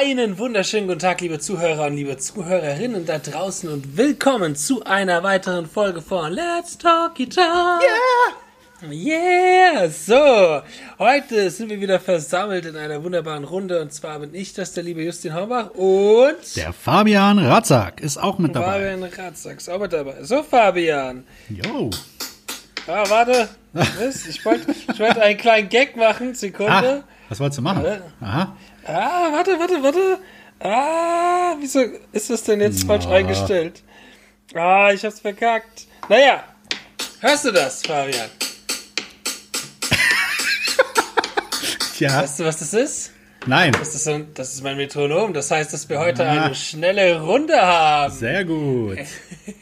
Einen wunderschönen guten Tag, liebe Zuhörer und liebe Zuhörerinnen da draußen und willkommen zu einer weiteren Folge von Let's Talk Guitar. Yeah! Yeah! So, heute sind wir wieder versammelt in einer wunderbaren Runde und zwar bin ich das, der liebe Justin Horbach und der Fabian Ratzak ist auch mit dabei. Fabian Ratzak ist auch mit dabei. So, Fabian. Jo. Ah, warte. Was? Ich wollte ich wollt einen kleinen Gag machen. Sekunde. Ah, was wolltest du machen? Aha. Ah, warte, warte, warte. Ah, wieso ist das denn jetzt falsch eingestellt? Ah, ich hab's verkackt. Naja, hörst du das, Fabian? Tja. Weißt du, was das ist? Nein. Das ist, so, das ist mein Metronom. Das heißt, dass wir heute ah. eine schnelle Runde haben. Sehr gut.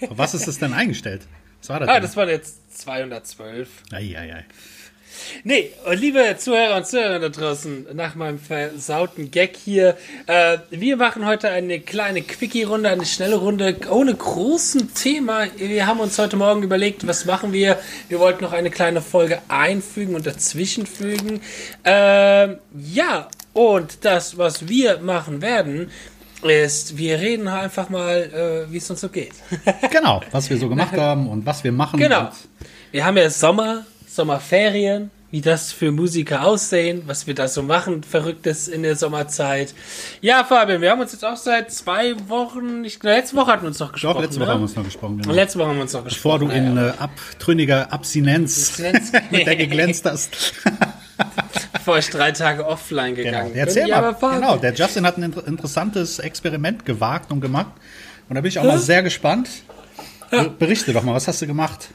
Was ist das denn eingestellt? Was war das? Ah, denn? das war jetzt 212. Eieiei. Ei, ei. Nee, liebe Zuhörer und Zuhörer da draußen, nach meinem versauten Gag hier, äh, wir machen heute eine kleine Quickie-Runde, eine schnelle Runde ohne großen Thema. Wir haben uns heute Morgen überlegt, was machen wir? Wir wollten noch eine kleine Folge einfügen und dazwischenfügen. Äh, ja, und das, was wir machen werden, ist, wir reden einfach mal, äh, wie es uns so geht. genau, was wir so gemacht haben und was wir machen. Genau. Wir haben ja Sommer, Sommerferien, wie das für Musiker aussehen, was wir da so machen, Verrücktes in der Sommerzeit. Ja, Fabian, wir haben uns jetzt auch seit zwei Wochen, ich, letzte Woche hatten wir uns noch gesprochen. Doch, letzte Woche haben wir uns noch gesprochen. Genau. Letzte Woche haben wir uns noch gesprochen. Bevor du in äh, abtrünniger Abstinenz mit der geglänzt hast. Bevor ich drei Tage offline genau. gegangen genau. Erzähl bin. mal, genau, der Justin hat ein interessantes Experiment gewagt und gemacht. Und da bin ich auch mal sehr gespannt. Berichte doch mal, was hast du gemacht?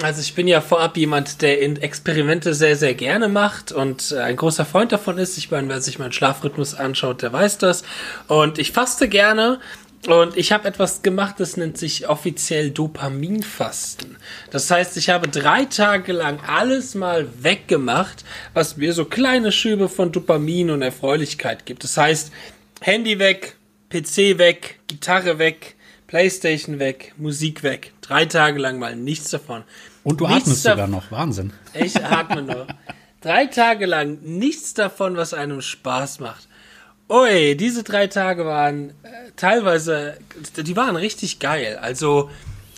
Also ich bin ja vorab jemand, der Experimente sehr, sehr gerne macht und äh, ein großer Freund davon ist. Ich meine, wer sich meinen Schlafrhythmus anschaut, der weiß das. Und ich faste gerne. Und ich habe etwas gemacht, das nennt sich offiziell Dopaminfasten. Das heißt, ich habe drei Tage lang alles mal weggemacht, was mir so kleine Schübe von Dopamin und Erfreulichkeit gibt. Das heißt, Handy weg, PC weg, Gitarre weg, Playstation weg, Musik weg. Drei Tage lang mal nichts davon. Und du nichts atmest sogar noch, Wahnsinn. Ich atme noch. Drei Tage lang nichts davon, was einem Spaß macht. Ui, diese drei Tage waren äh, teilweise, die waren richtig geil. Also,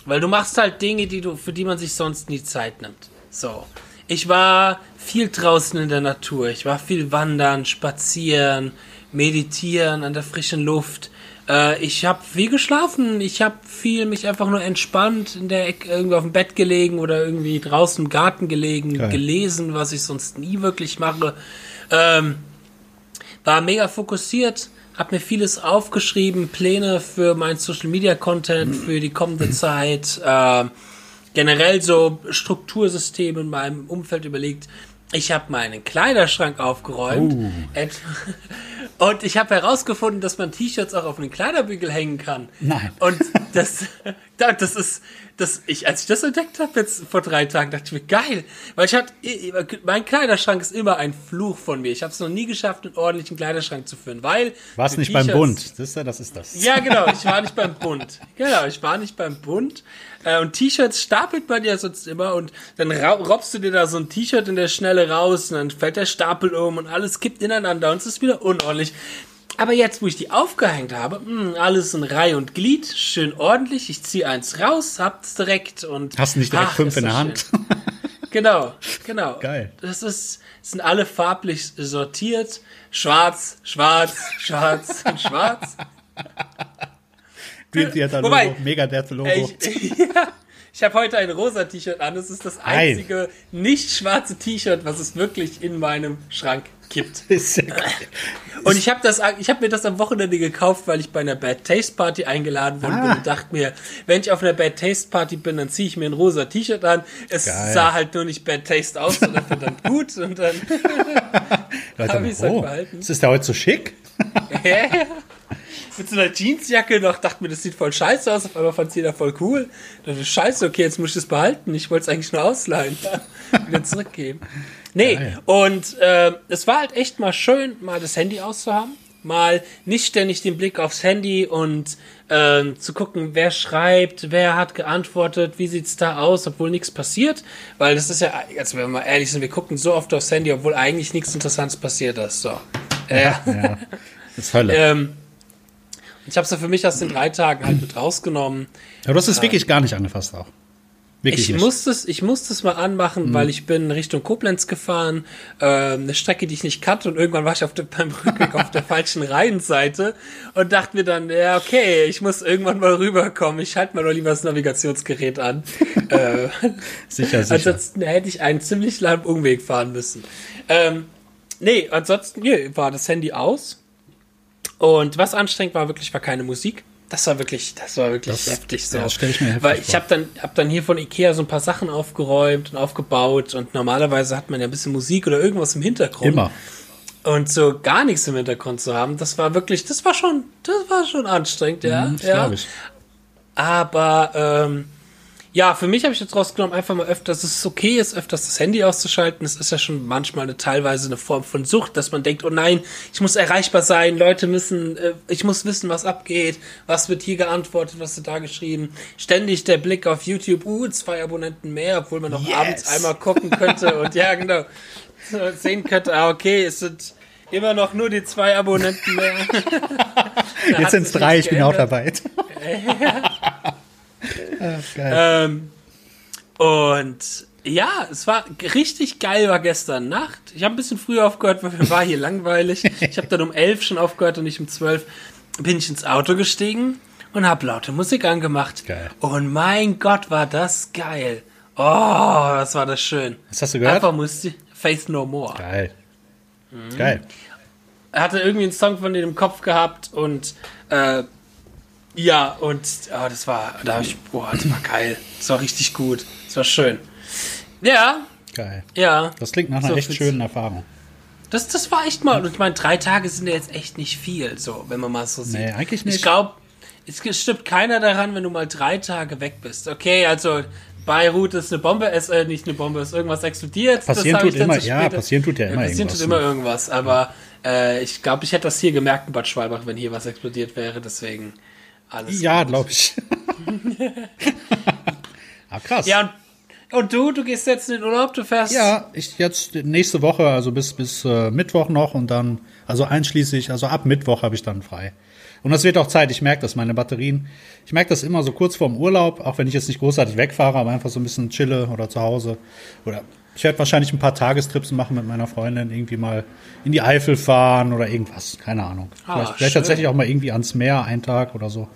weil du machst halt Dinge, die du, für die man sich sonst nie Zeit nimmt. So. Ich war viel draußen in der Natur. Ich war viel wandern, spazieren, meditieren an der frischen Luft. Äh, ich habe viel geschlafen. Ich habe viel mich einfach nur entspannt in der Ecke, irgendwie auf dem Bett gelegen oder irgendwie draußen im Garten gelegen, Geil. gelesen, was ich sonst nie wirklich mache. Ähm, war mega fokussiert, habe mir vieles aufgeschrieben, Pläne für mein Social Media Content für die kommende Zeit. Äh, generell so Struktursysteme in meinem Umfeld überlegt. Ich habe meinen Kleiderschrank aufgeräumt. Uh. Und ich habe herausgefunden, dass man T-Shirts auch auf einen Kleiderbügel hängen kann. Nein. Und das, das ist, das, ich, als ich das entdeckt habe jetzt vor drei Tagen, dachte ich mir, geil. Weil ich hatte, mein Kleiderschrank ist immer ein Fluch von mir. Ich habe es noch nie geschafft, einen ordentlichen Kleiderschrank zu führen, weil. Warst nicht beim Bund, das ist, das ist das. Ja, genau, ich war nicht beim Bund. Genau, ich war nicht beim Bund. Äh, und T-Shirts stapelt man ja sonst immer und dann robst du dir da so ein T-Shirt in der Schnelle raus und dann fällt der Stapel um und alles kippt ineinander und es ist wieder unordentlich. Aber jetzt, wo ich die aufgehängt habe, mh, hm, alles in Reihe und Glied, schön ordentlich. Ich ziehe eins raus, hab's direkt und. Hast du nicht direkt ach, fünf in der Hand? genau, genau. Geil. Das ist, sind alle farblich sortiert. Schwarz, schwarz, schwarz und schwarz. Dream Theater Logo, Wobei, Megadeth Logo. Ich, ja, ich habe heute ein rosa T-Shirt an. Das ist das einzige Nein. nicht schwarze T-Shirt, was es wirklich in meinem Schrank gibt. und ich habe das, ich habe mir das am Wochenende gekauft, weil ich bei einer Bad Taste Party eingeladen worden ah. bin und dachte mir, wenn ich auf einer Bad Taste Party bin, dann ziehe ich mir ein rosa T-Shirt an. Es Geil. sah halt nur nicht Bad Taste aus, sondern verdammt gut und dann habe ich es halt oh, behalten. Ist da heute so schick? ja mit so einer Jeansjacke noch, dachte mir, das sieht voll scheiße aus, auf einmal fand es jeder voll cool. Da dachte ich, scheiße, okay, jetzt muss ich das behalten. Ich wollte es eigentlich nur ausleihen. Wieder zurückgeben. Nee, Geil. und äh, es war halt echt mal schön, mal das Handy auszuhaben. Mal nicht ständig den Blick aufs Handy und äh, zu gucken, wer schreibt, wer hat geantwortet, wie sieht's da aus, obwohl nichts passiert. Weil das ist ja, also wenn wir mal ehrlich sind, wir gucken so oft aufs Handy, obwohl eigentlich nichts Interessantes passiert ist. So. Ja, ja. Das ist Hölle. Ähm, ich habe es ja für mich aus den drei Tagen halt mit rausgenommen. Ja, du hast es wirklich gar nicht angefasst auch. Wirklich Ich nicht. Mhm. musste es, ich musste es mal anmachen, weil ich bin Richtung Koblenz gefahren, äh, eine Strecke, die ich nicht kannte und irgendwann war ich auf der, beim Rückweg auf der falschen Reihenseite und dachte mir dann, ja okay, ich muss irgendwann mal rüberkommen, ich halte mal doch lieber das Navigationsgerät an. äh, sicher, sicher. ansonsten hätte ich einen ziemlich langen Umweg fahren müssen. Ähm, nee, ansonsten nee, war das Handy aus und was anstrengend war, wirklich war keine Musik. Das war wirklich, das war wirklich Das- heftig so. ja, das stell ich mir heftig Weil ich habe dann, hab dann hier von Ikea so ein paar Sachen aufgeräumt und aufgebaut und normalerweise hat man ja ein bisschen Musik oder irgendwas im Hintergrund. Immer. Und so gar nichts im Hintergrund zu haben, das war wirklich, das war schon, das war schon anstrengend, ja. Mhm, das ja. ich. Aber ähm, ja, für mich habe ich jetzt rausgenommen, einfach mal öfters, dass es okay ist, öfters das Handy auszuschalten. Es ist ja schon manchmal eine, teilweise eine Form von Sucht, dass man denkt, oh nein, ich muss erreichbar sein, Leute müssen, äh, ich muss wissen, was abgeht, was wird hier geantwortet, was wird da geschrieben. Ständig der Blick auf YouTube, uh, zwei Abonnenten mehr, obwohl man noch Yes. abends einmal gucken könnte und ja, genau, so sehen könnte, ah, okay, es sind immer noch nur die zwei Abonnenten mehr. Jetzt sind es drei, ich bin auch dabei. Ähm, und ja, es war richtig geil, war gestern Nacht. Ich habe ein bisschen früher aufgehört, weil mir war hier langweilig. Ich habe dann um elf schon aufgehört und nicht um zwölf. Bin ich ins Auto gestiegen und habe laute Musik angemacht. Geil. Und mein Gott, war das geil. Oh, was war das schön. Was hast du gehört? Einfach Musik. Faith No More. Geil. Mhm. Geil. Er hatte irgendwie einen Song von denen im Kopf gehabt und äh, ja, und oh, das war, da ich, boah, das war geil. Das war richtig gut. Das war schön. Ja, Geil. ja. Das klingt nach einer So echt schönen Erfahrung. Das, das war echt mal. Und ich meine, drei Tage sind ja jetzt echt nicht viel, so, wenn man mal so sieht. Nee, eigentlich nicht. Ich glaube, es stimmt keiner daran, wenn du mal drei Tage weg bist. Okay, also Beirut ist eine Bombe, ist äh, nicht eine Bombe, ist irgendwas explodiert. Passieren tut immer- ja, passieren tut ja immer passieren irgendwas, tut immer ne? irgendwas, aber äh, ich glaube, ich hätte das hier gemerkt in Bad Schwalbach, wenn hier was explodiert wäre, deswegen alles Ja, glaube ich. ah, krass. Ja, und, und du, du gehst jetzt in den Urlaub, du fährst. Ja, ich jetzt nächste Woche, also bis, bis äh, Mittwoch noch und dann, also einschließlich, also ab Mittwoch habe ich dann frei. Und das wird auch Zeit, ich merke das, meine Batterien, ich merke das immer so kurz vorm Urlaub, auch wenn ich jetzt nicht großartig wegfahre, aber einfach so ein bisschen chille oder zu Hause. Oder ich werde wahrscheinlich ein paar Tagestrips machen mit meiner Freundin, irgendwie mal in die Eifel fahren oder irgendwas, keine Ahnung. Ah, vielleicht, vielleicht tatsächlich auch mal irgendwie ans Meer, einen Tag oder so.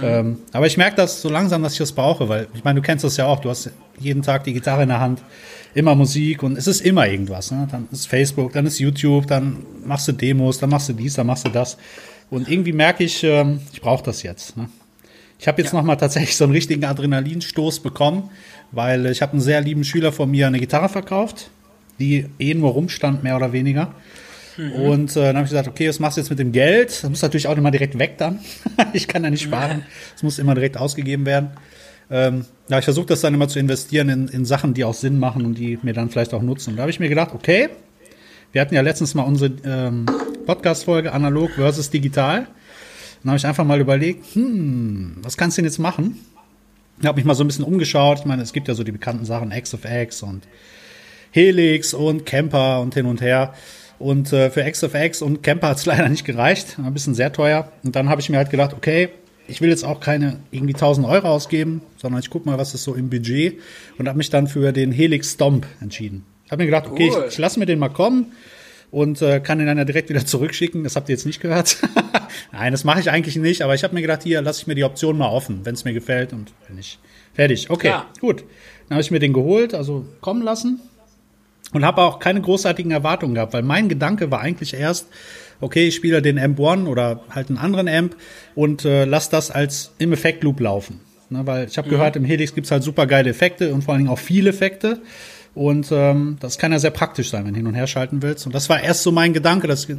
Ähm, aber ich merke das so langsam, dass ich das brauche, weil ich meine, du kennst das ja auch, du hast jeden Tag die Gitarre in der Hand, immer Musik und es ist immer irgendwas. Ne? Dann ist Facebook, dann ist YouTube, dann machst du Demos, dann machst du dies, dann machst du das. Und irgendwie merke ich, ähm, ich brauche das jetzt. Ne? Ich habe jetzt Ja. noch mal tatsächlich so einen richtigen Adrenalinstoß bekommen, weil ich habe einen sehr lieben Schüler von mir eine Gitarre verkauft, die eh nur rumstand, mehr oder weniger. Und äh, dann habe ich gesagt, okay, was machst du jetzt mit dem Geld? Das muss natürlich auch immer direkt weg dann. ich kann ja nicht sparen. Es muss immer direkt ausgegeben werden. Ähm, ja, ich versuche das dann immer zu investieren in, in Sachen, die auch Sinn machen und die mir dann vielleicht auch nutzen. Und da habe ich mir gedacht, okay, wir hatten ja letztens mal unsere ähm, Podcast-Folge analog versus digital. Dann habe ich einfach mal überlegt, hm, was kannst du denn jetzt machen? Ich habe mich mal so ein bisschen umgeschaut. Ich meine, es gibt ja so die bekannten Sachen X of X und Helix und Camper und hin und her. Und äh, für X of X und Camper hat es leider nicht gereicht. Ein bisschen sehr teuer. Und dann habe ich mir halt gedacht, okay, ich will jetzt auch keine irgendwie 1000 Euro ausgeben, sondern ich guck mal, was ist so im Budget. Und habe mich dann für den Helix Stomp entschieden. Ich habe mir gedacht, okay, Cool. ich, ich lasse mir den mal kommen und äh, kann den dann ja direkt wieder zurückschicken. Das habt ihr jetzt nicht gehört. Nein, das mache ich eigentlich nicht, aber ich habe mir gedacht, hier lasse ich mir die Option mal offen, wenn es mir gefällt und wenn nicht. Fertig. Okay, Klar. gut. Dann habe ich mir den geholt, also kommen lassen und habe auch keine großartigen Erwartungen gehabt, weil mein Gedanke war eigentlich erst, okay, ich spiele den Amp One oder halt einen anderen Amp und äh, lass das als im Effektloop laufen. Ne, weil ich habe gehört, im Helix gibt's halt super geile Effekte und vor allen Dingen auch viele Effekte. Und ähm, das kann ja sehr praktisch sein, wenn du hin und her schalten willst. Und das war erst so mein Gedanke, dass ich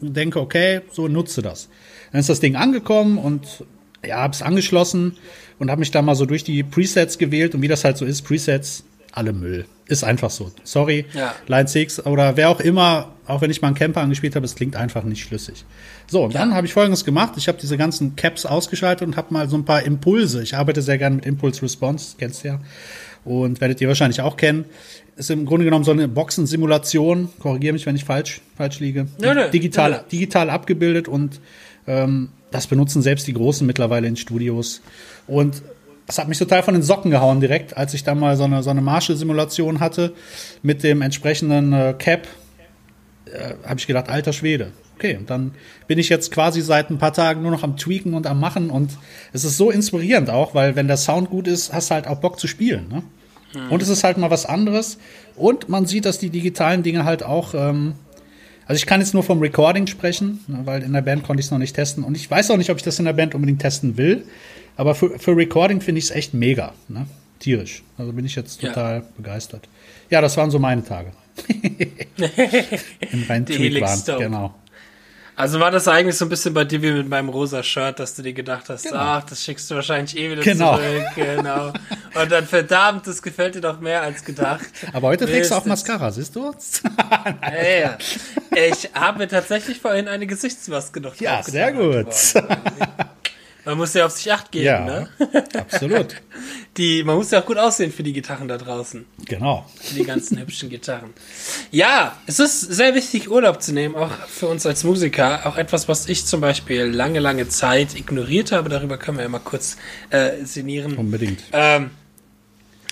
denke, okay, so nutze das. Dann ist das Ding angekommen und ja, hab's angeschlossen und habe mich da mal so durch die Presets gewählt und wie das halt so ist, Presets, alle Müll. Ist einfach so. Sorry, Ja. Line 6 oder wer auch immer, auch wenn ich mal einen Camper angespielt habe, es klingt einfach nicht schlüssig. So, und dann habe ich folgendes gemacht. Ich habe diese ganzen Caps ausgeschaltet und habe mal so ein paar Impulse. Ich arbeite sehr gerne mit Impulse Response, kennst du ja. Und werdet ihr wahrscheinlich auch kennen. Ist im Grunde genommen so eine Boxensimulation. Korrigiere mich, wenn ich falsch, falsch liege. Nö, nö, digital, nö, digital abgebildet und ähm, das benutzen selbst die Großen mittlerweile in Studios. Und das hat mich total von den Socken gehauen direkt, als ich da mal so eine, so eine Marshall-Simulation hatte mit dem entsprechenden äh, Cap. Äh, Habe ich gedacht, alter Schwede. Okay, und dann bin ich jetzt quasi seit ein paar Tagen nur noch am Tweaken und am Machen und es ist so inspirierend auch, weil wenn der Sound gut ist, hast du halt auch Bock zu spielen. Ne? Und es ist halt mal was anderes und man sieht, dass die digitalen Dinge halt auch ähm, also ich kann jetzt nur vom Recording sprechen, ne, weil in der Band konnte ich es noch nicht testen. Und ich weiß auch nicht, ob ich das in der Band unbedingt testen will. Aber für, für Recording finde ich es echt mega. Ne? Tierisch. Also bin ich jetzt Ja. total begeistert. Ja, das waren so meine Tage. Im reinen Helix waren. Genau. Also war das eigentlich so ein bisschen bei dir wie mit meinem rosa Shirt, dass du dir gedacht hast, Genau. ach, das schickst du wahrscheinlich eh wieder Genau. zurück. Genau. Und dann verdammt, das gefällt dir doch mehr als gedacht. Aber heute trägst du auch Mascara, siehst du? Ja, ja. Ich habe tatsächlich vorhin eine Gesichtsmaske noch Ja, sehr gut. Man muss ja auf sich acht geben, Ja, ne? absolut. Die, man muss ja auch gut aussehen für die Gitarren da draußen. Genau. Für die ganzen hübschen Gitarren. Ja, es ist sehr wichtig, Urlaub zu nehmen, auch für uns als Musiker. Auch etwas, was ich zum Beispiel lange, lange Zeit ignoriert habe. Darüber können wir ja mal kurz äh, sinnieren. Unbedingt. Ähm,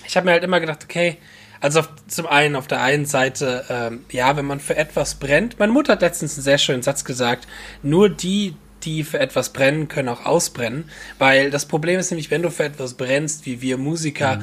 ich habe mir halt immer gedacht, okay, also auf, zum einen auf der einen Seite, ähm, ja, wenn man für etwas brennt, meine Mutter hat letztens einen sehr schönen Satz gesagt, nur die, die für etwas brennen, können auch ausbrennen, weil das Problem ist nämlich, wenn du für etwas brennst, wie wir Musiker,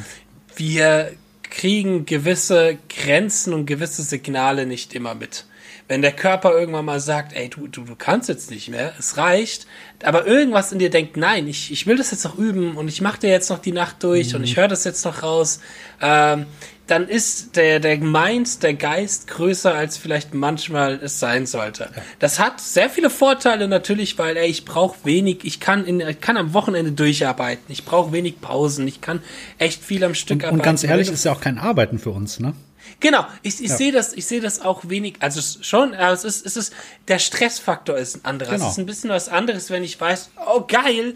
wir kriegen gewisse Grenzen und gewisse Signale nicht immer mit. Wenn der Körper irgendwann mal sagt, ey, du, du, du kannst jetzt nicht mehr, es reicht, aber irgendwas in dir denkt, nein, ich, ich will das jetzt noch üben und ich mache dir jetzt noch die Nacht durch und ich höre das jetzt noch raus, ähm, dann ist der, der Mind, der Geist größer, als vielleicht manchmal es sein sollte. Das hat sehr viele Vorteile natürlich, weil ey, ich brauche wenig, ich kann, in, ich kann am Wochenende durcharbeiten, ich brauche wenig Pausen, ich kann echt viel am Stück Und ganz arbeiten. ehrlich, Wenn du- ist ja auch kein Arbeiten für uns, ne? Genau, ich, ich sehe das, ich sehe das auch wenig, also schon, aber es ist, es ist, der Stressfaktor ist ein anderer. Genau. Es ist ein bisschen was anderes, wenn ich weiß, oh geil,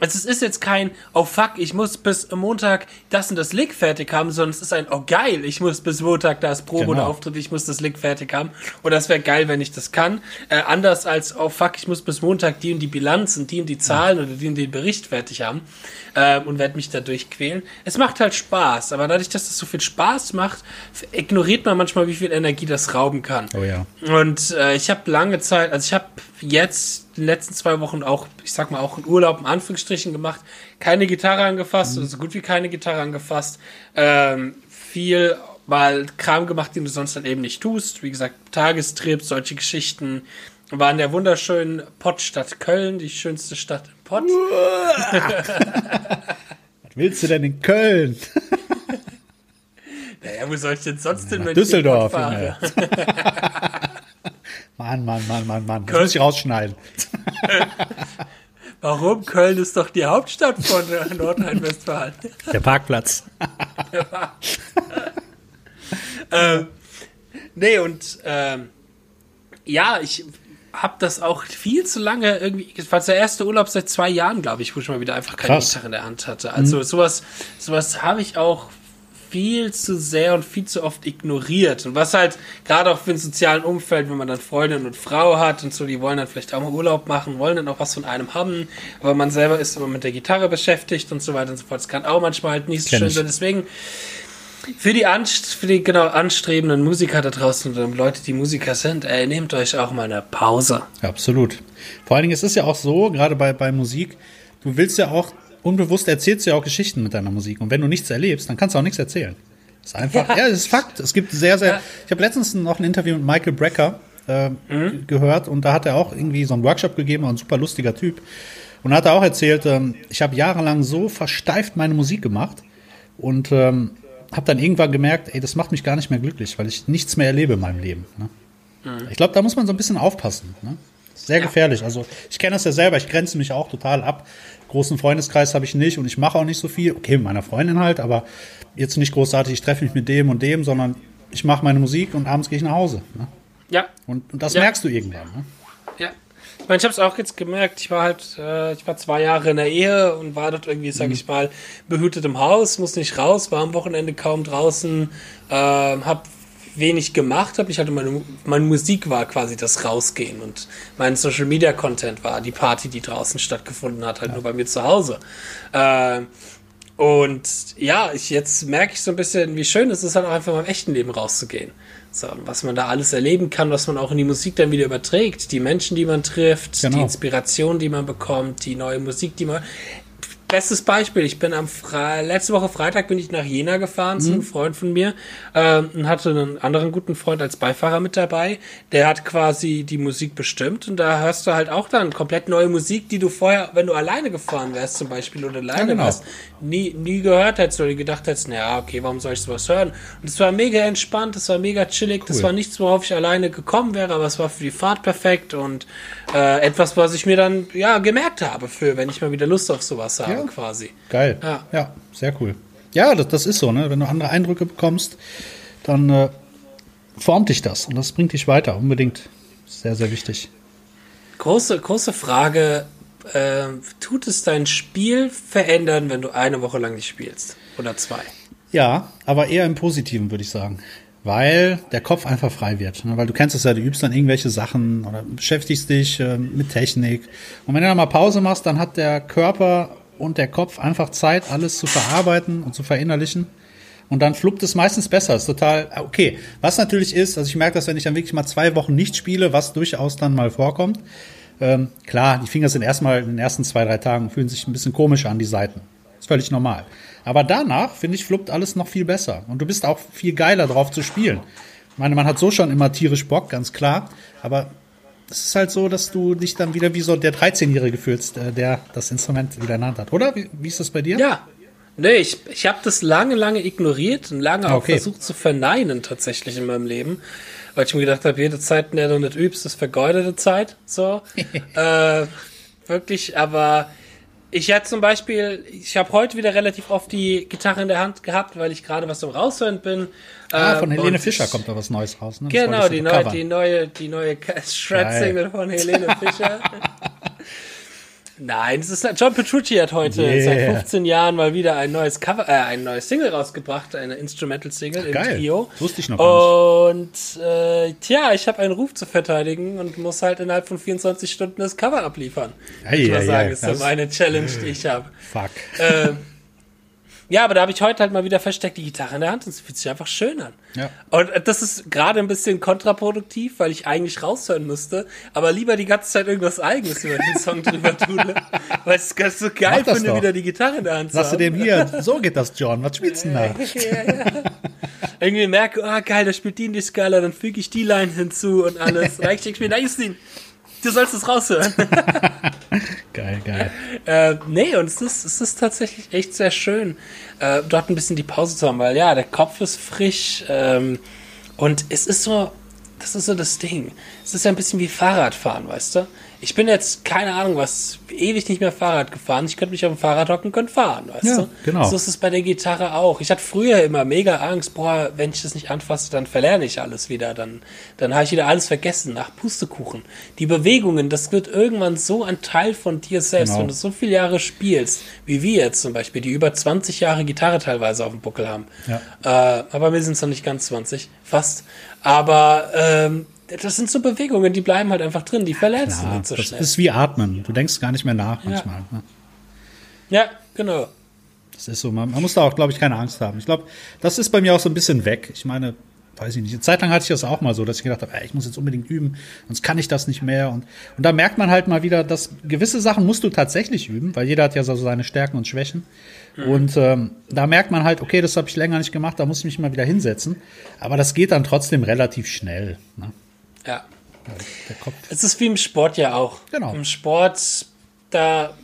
also es ist jetzt kein, oh fuck, ich muss bis Montag das und das Lick fertig haben, sondern es ist ein, oh geil, ich muss bis Montag das Probe Genau. oder Auftritt, ich muss das Lick fertig haben. Oder es wäre geil, wenn ich das kann. Äh, anders als, oh fuck, ich muss bis Montag die und die Bilanz und die und die Zahlen oder die und den Bericht fertig haben ähm, und werde mich dadurch quälen. Es macht halt Spaß, aber dadurch, dass das so viel Spaß macht, ignoriert man manchmal, wie viel Energie das rauben kann. Oh ja. Und äh, ich habe lange Zeit, also ich habe jetzt in den letzten zwei Wochen auch, ich sag mal, auch einen Urlaub in Anführungsstrichen gemacht, keine Gitarre angefasst, oder so gut wie keine Gitarre angefasst, ähm, viel mal Kram gemacht, den du sonst halt eben nicht tust. Wie gesagt, Tagestrips, solche Geschichten. War in der wunderschönen Pottstadt Köln, die schönste Stadt im Pott. Was willst du denn in Köln? Naja, wo soll ich denn sonst hin, wenn Düsseldorf. ich in Pott fahre? Mann, Mann, Mann, Mann, Mann. Das Köln- muss ich rausschneiden. Warum? Köln ist doch die Hauptstadt von äh, Nordrhein-Westfalen. Der Parkplatz. ähm, nee, und ähm, ja, ich habe das auch viel zu lange irgendwie. Es war der erste Urlaub seit zwei Jahren, glaube ich, wo ich mal wieder einfach keine Krass. Gitarre in der Hand hatte. Also sowas, sowas habe ich auch viel zu sehr und viel zu oft ignoriert. Und was halt gerade auch für ein sozialen Umfeld, wenn man dann Freundin und Frau hat und so, die wollen dann vielleicht auch mal Urlaub machen, wollen dann auch was von einem haben, aber man selber ist immer mit der Gitarre beschäftigt und so weiter und so fort. Das kann auch manchmal halt nicht so Kenn schön ich. sein. Deswegen für die, anst für die genau anstrebenden Musiker da draußen oder Leute, die Musiker sind, ey, nehmt euch auch mal eine Pause. Absolut. Vor allen Dingen, es ist ja auch so, gerade bei, bei Musik, du willst ja auch, unbewusst erzählst du ja auch Geschichten mit deiner Musik. Und wenn du nichts erlebst, dann kannst du auch nichts erzählen. Das ist einfach, ja, das ist Fakt. Es gibt sehr, sehr, Ja. ich habe letztens noch ein Interview mit Michael Brecker äh, gehört und da hat er auch irgendwie so einen Workshop gegeben, war ein super lustiger Typ. Und da hat er auch erzählt, ähm, ich habe jahrelang so versteift meine Musik gemacht und ähm, habe dann irgendwann gemerkt, ey, das macht mich gar nicht mehr glücklich, weil ich nichts mehr erlebe in meinem Leben. Ne? Ich glaube, da muss man so ein bisschen aufpassen. Ne? Sehr gefährlich. Also ich kenne das ja selber, ich grenze mich auch total ab. Großen Freundeskreis habe ich nicht und ich mache auch nicht so viel. Okay, mit meiner Freundin halt, aber jetzt nicht großartig, ich treffe mich mit dem und dem, sondern ich mache meine Musik und abends gehe ich nach Hause. Ne? Ja, Und, und das Ja. merkst du irgendwann. Ne? ja. Ich meine, ich habe es auch jetzt gemerkt. Ich war halt, äh, ich war zwei Jahre in der Ehe und war dort irgendwie, sag Mhm. ich mal, behütet im Haus, muss nicht raus, war am Wochenende kaum draußen, äh, habe wenig gemacht, habe ich hatte meine, meine Musik war quasi das Rausgehen und mein Social Media Content war die Party, die draußen stattgefunden hat, halt nur bei mir zu Hause. Äh, und ja, ich jetzt merke ich so ein bisschen, wie schön es ist, halt auch einfach mal im echten Leben rauszugehen. So, was man da alles erleben kann, was man auch in die Musik dann wieder überträgt, die Menschen, die man trifft, Genau. die Inspiration, die man bekommt, die neue Musik, die man. Bestes Beispiel, ich bin am Fre letzte Woche Freitag bin ich nach Jena gefahren zu einem Freund von mir ähm, und hatte einen anderen guten Freund als Beifahrer mit dabei. Der hat quasi die Musik bestimmt und da hörst du halt auch dann komplett neue Musik, die du vorher, wenn du alleine gefahren wärst zum Beispiel oder alleine genau. warst, nie, nie gehört hättest oder gedacht hättest, naja, okay, warum soll ich sowas hören? Und es war mega entspannt, es war mega chillig, das Cool. war nichts, worauf ich alleine gekommen wäre, aber es war für die Fahrt perfekt und äh, etwas, was ich mir dann ja gemerkt habe für, wenn ich mal wieder Lust auf sowas habe, Ja. Quasi. Geil. Ja. ja sehr cool. Ja, das, das ist so, ne? Wenn du andere Eindrücke bekommst, dann äh, formt dich das und das bringt dich weiter. Unbedingt. Sehr, sehr wichtig. Große, große Frage, äh, tut es dein Spiel verändern, wenn du eine Woche lang nicht spielst? Oder zwei? Ja, aber eher im Positiven, würde ich sagen. Weil der Kopf einfach frei wird. Ne? Weil du kennst es ja, du übst dann irgendwelche Sachen oder beschäftigst dich äh, mit Technik. Und wenn du dann mal Pause machst, dann hat der Körper und der Kopf einfach Zeit, alles zu verarbeiten und zu verinnerlichen. Und dann fluppt es meistens besser. Ist total äh, okay. Was natürlich ist, also ich merke das, wenn ich dann wirklich mal zwei Wochen nicht spiele, was durchaus dann mal vorkommt. Ähm, klar, die Finger sind erstmal in den ersten zwei, drei Tagen, fühlen sich ein bisschen komisch an, die Seiten. Ist völlig normal. Aber danach, finde ich, fluppt alles noch viel besser. Und du bist auch viel geiler drauf zu spielen. Ich meine, man hat so schon immer tierisch Bock, ganz klar. Aber es ist halt so, dass du dich dann wieder wie so der 13-Jährige fühlst, äh, der das Instrument wieder in der Hand hat. Oder? Wie, wie ist das bei dir? Ja. Nee, ich, ich habe das lange, lange ignoriert und lange auch okay. versucht zu verneinen tatsächlich in meinem Leben. Weil ich mir gedacht habe, jede Zeit, in der du nicht übst, ist vergeudete Zeit. So. äh, wirklich, aber ich hatte zum Beispiel, ich habe heute wieder relativ oft die Gitarre in der Hand gehabt, weil ich gerade was am Raushören bin. Ah, von Helene und Fischer kommt da was Neues raus. Ne? Das Genau, die neue, die neue, die neue Shred-Single von Helene Fischer. Nein, es ist John Petrucci hat heute Yeah. seit 15 Jahren mal wieder ein neues Cover, äh, ein neues Single rausgebracht, eine Instrumental-Single im Geil. Trio. Wusste ich noch gar Und äh, tja, ich habe einen Ruf zu verteidigen und muss halt innerhalb von 24 Stunden das Cover abliefern. Ei, ich mal ei, sagen, ist so das- meine Challenge, die ich habe. Fuck. äh, ja, aber da habe ich heute halt mal wieder versteckt die Gitarre in der Hand und es fühlt sich einfach schön an. Ja. Und das ist gerade ein bisschen kontraproduktiv, weil ich eigentlich raushören müsste, aber lieber die ganze Zeit irgendwas Eigenes über den Song drüber tun, weil es ganz so geil finde, doch. wieder die Gitarre in der Hand zu du haben. dem hier, so geht das, John. Was spielst du denn da? ja, ja. Irgendwie merke, ah geil, da spielt die in die Skala, dann füge ich die Line hinzu und alles. Reicht ich mir, nein, Justin, du sollst es raushören. Geil, geil. Äh, nee, und es ist, es ist tatsächlich echt sehr schön, äh, dort ein bisschen die Pause zu haben, weil ja, der Kopf ist frisch ähm, und es ist so, das ist so das Ding. Es ist ja ein bisschen wie Fahrradfahren, weißt du? Ich bin jetzt, keine Ahnung, was, ewig nicht mehr Fahrrad gefahren. Ich könnte mich auf dem Fahrrad hocken, könnte fahren, weißt Ja, du? genau. So ist es bei der Gitarre auch. Ich hatte früher immer mega Angst, boah, wenn ich das nicht anfasse, dann verlerne ich alles wieder. Dann, dann habe ich wieder alles vergessen, nach Pustekuchen. Die Bewegungen, das wird irgendwann so ein Teil von dir selbst, Genau. wenn du so viele Jahre spielst, wie wir jetzt zum Beispiel, die über 20 Jahre Gitarre teilweise auf dem Buckel haben. Ja. Äh, aber wir sind es noch nicht ganz 20, fast. Aber ähm, das sind so Bewegungen, die bleiben halt einfach drin, die du Ja, nicht so das schnell. ist wie Atmen. Du denkst gar nicht mehr nach manchmal. Ne? Ja, genau. Das ist so. Man, man muss da auch, glaube ich, keine Angst haben. Ich glaube, das ist bei mir auch so ein bisschen weg. Ich meine, weiß ich nicht. Eine Zeit lang hatte ich das auch mal so, dass ich gedacht habe, ey, ich muss jetzt unbedingt üben, sonst kann ich das nicht mehr. Und, und da merkt man halt mal wieder, dass gewisse Sachen musst du tatsächlich üben, weil jeder hat ja so seine Stärken und Schwächen. Und ähm, da merkt man halt, okay, das habe ich länger nicht gemacht, da muss ich mich mal wieder hinsetzen. Aber das geht dann trotzdem relativ schnell. Ne? Ja. Es ist wie im Sport ja auch. Genau. Im Sport, da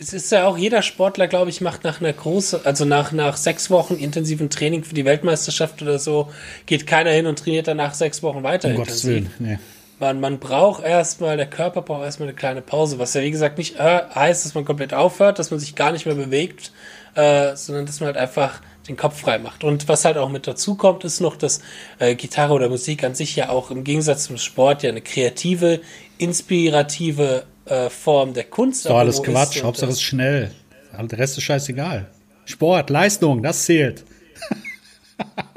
es ist ja auch jeder Sportler, glaube ich, macht nach einer großen, also nach, nach sechs Wochen intensiven Training für die Weltmeisterschaft oder so, geht keiner hin und trainiert danach sechs Wochen weiter Um Gottes intensiv. Willen. Nee. Man, man braucht erstmal, der Körper braucht erstmal eine kleine Pause, was ja wie gesagt nicht äh, heißt, dass man komplett aufhört, dass man sich gar nicht mehr bewegt, äh, sondern dass man halt einfach den Kopf frei macht. Und was halt auch mit dazu kommt, ist noch, dass äh, Gitarre oder Musik an sich ja auch im Gegensatz zum Sport ja eine kreative, inspirative äh, Form der Kunst Doch alles Quatsch, ist. Hauptsache es ist schnell. Der Rest ist scheißegal. Sport, Leistung, das zählt.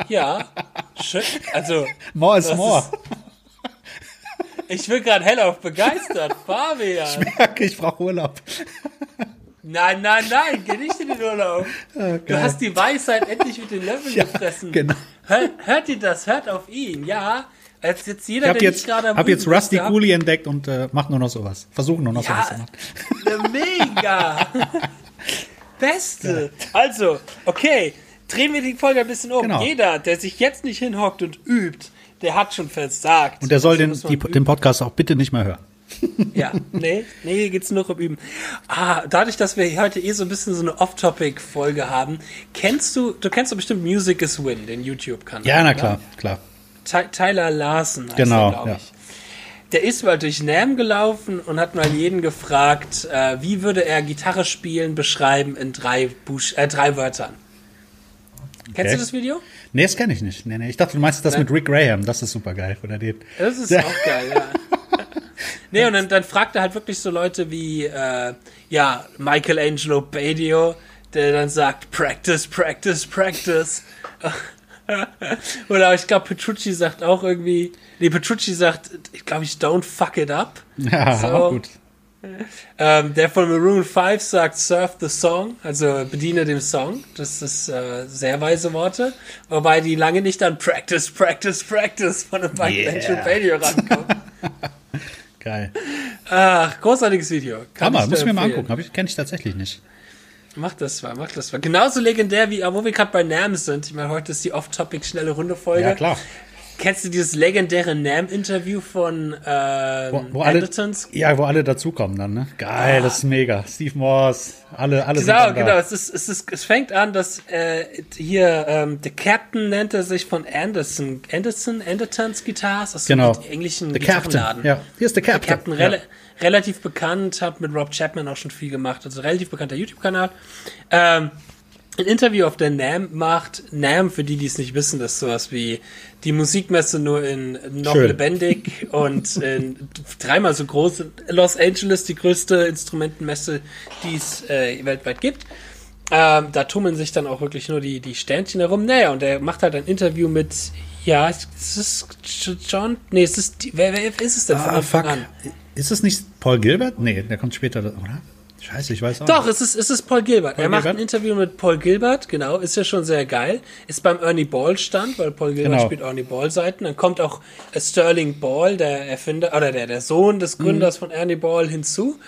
Ja, schön. Also, More is more. ich bin gerade hellauf begeistert. Fabian. Merke, ich brauche Urlaub. Nein, nein, nein, geh nicht in den Urlaub. Du geil. hast die Weisheit endlich mit den Löffeln Ja, gefressen. genau. Hört, hört ihr das? Hört auf ihn, ja. Als jetzt jeder, Ich habe der jetzt, hab jetzt Rusty Cooley entdeckt und äh, mache nur noch sowas. Versuche nur noch sowas zu Ja, machen. mega. Beste. Also, okay, drehen wir die Folge ein bisschen um. Genau. Jeder, der sich jetzt nicht hinhockt und übt, der hat schon versagt. Und der soll Also den, die, den Podcast auch bitte nicht mehr hören. Ja, nee, nee, hier geht's nur um Üben. Ah, dadurch, dass wir heute eh so ein bisschen so eine Off-Topic-Folge haben, kennst du, du kennst doch bestimmt Music is Win, den YouTube-Kanal. Ja, na oder? klar, klar. Ty Tyler Larson heißt Genau, glaube ja. ich. Der ist mal durch NAM gelaufen und hat mal jeden gefragt, äh, wie würde er Gitarre spielen beschreiben in drei, Buch äh, drei Wörtern. Kennst Okay. du das Video? Nee, das kenne ich nicht. Nee, nee. Ich dachte, du meinst das Nein. mit Rick Graham. Das ist super geil. Oder den. Das ist Ja. auch geil, ja. nee, und dann, dann fragt er halt wirklich so Leute wie, äh, ja, Michelangelo Badio, der dann sagt, Practice, Practice, Practice. Oder ich glaube, Petrucci sagt auch irgendwie, nee, Petrucci sagt, ich glaube, ich don't fuck it up. Ja, So. gut. Ähm, der von Maroon 5 sagt, surf the song, also bediene dem Song. Das ist äh, sehr weise Worte. Wobei die lange nicht an Practice, Practice, Practice von einem Michelangelo Yeah. Badio rankommen. Geil. Ach, großartiges Video. Kann Hammer, muss ich mir mal angucken. Kenne ich tatsächlich nicht. Mach das mal, mach das mal. Genauso legendär wie, wo wir gerade bei NAM sind. Ich meine, heute ist die Off-Topic schnelle Runde-Folge. Ja, klar. Kennst du dieses legendäre NAM-Interview von ähm, Wo, wo alle, Andertons? ja, wo alle dazukommen dann, ne? Geil, das ist mega. Steve Morse, alle, alle sind Genau, da. genau. Es, ist, es, ist, es fängt an, dass äh, hier ähm, The Captain nennt er sich von Anderson. Anderson, Andertons Guitars aus Genau. dem englischen The Captain. Ja, hier ist der Der Captain. Captain, ja. rela relativ bekannt, hat mit Rob Chapman auch schon viel gemacht, also relativ bekannter YouTube-Kanal. Ähm, ein Interview auf der NAM macht. NAM, für die, die es nicht wissen, das ist sowas wie die Musikmesse nur in noch Schön. lebendig und in dreimal so groß. Los Angeles, die größte Instrumentenmesse, die es äh, weltweit gibt. Ähm, da tummeln sich dann auch wirklich nur die, die Sternchen herum. Naja, und er macht halt ein Interview mit, ja, ist es John? Nee, ist es, die- wer, wer ist es denn Ah, fuck. an? Ist es nicht Paul Gilbert? Nee, der kommt später, oder? Scheiße, ich weiß auch Doch, nicht. es ist, es ist Paul Gilbert. Paul er macht Gilbert? ein Interview mit Paul Gilbert, genau, ist ja schon sehr geil. Ist beim Ernie Ball Stand, weil Paul Gilbert Genau. spielt Ernie Ball Seiten. Dann kommt auch äh, Sterling Ball, der Erfinder, oder der, der Sohn des Mhm. Gründers von Ernie Ball hinzu.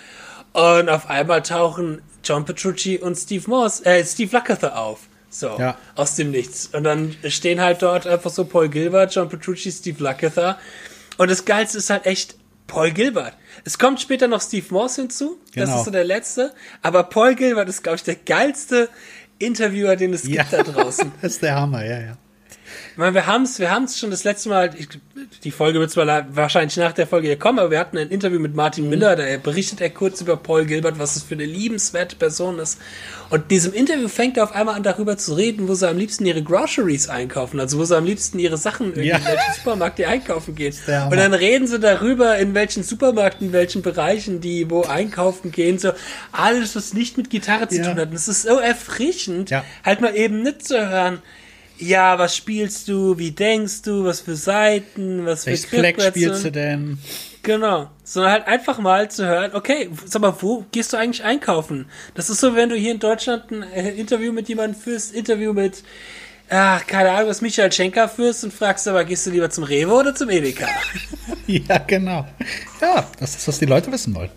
Und auf einmal tauchen John Petrucci und Steve Morse, äh, Steve Lukather auf. So, Ja. aus dem Nichts. Und dann stehen halt dort einfach so Paul Gilbert, John Petrucci, Steve Lukather. Und das Geilste ist halt echt Paul Gilbert. Es kommt später noch Steve Morse hinzu. Das Genau. ist so der letzte. Aber Paul Gilbert ist, glaube ich, der geilste Interviewer, den es Ja. gibt da draußen. Das ist der Hammer, ja, ja. Meine, wir haben es wir haben's schon das letzte Mal, ich, die Folge wird zwar wahrscheinlich nach der Folge hier kommen, aber wir hatten ein Interview mit Martin Miller, da berichtet er kurz über Paul Gilbert, was es für eine liebenswerte Person ist. Und in diesem Interview fängt er auf einmal an, darüber zu reden, wo sie am liebsten ihre Groceries einkaufen, also wo sie am liebsten ihre Sachen irgendwie Ja. in welchen Supermarkt die einkaufen gehen. Und dann reden sie darüber, in welchen Supermärkten, in welchen Bereichen die wo einkaufen gehen, so alles, was nicht mit Gitarre zu Ja. tun hat. Und es ist so erfrischend, Ja. halt mal eben nicht zu hören, ja, was spielst du, wie denkst du, was für Seiten, was für Welches Fleck Griffbrettchen. spielst du denn? Genau. Sondern halt einfach mal zu hören, okay, sag mal, wo gehst du eigentlich einkaufen? Das ist so, wenn du hier in Deutschland ein äh, Interview mit jemandem führst, Interview mit, ach, keine Ahnung, was Michael Schenker führst und fragst aber, gehst du lieber zum Rewe oder zum Edeka? Ja, genau. Ja, das ist, was die Leute wissen wollen.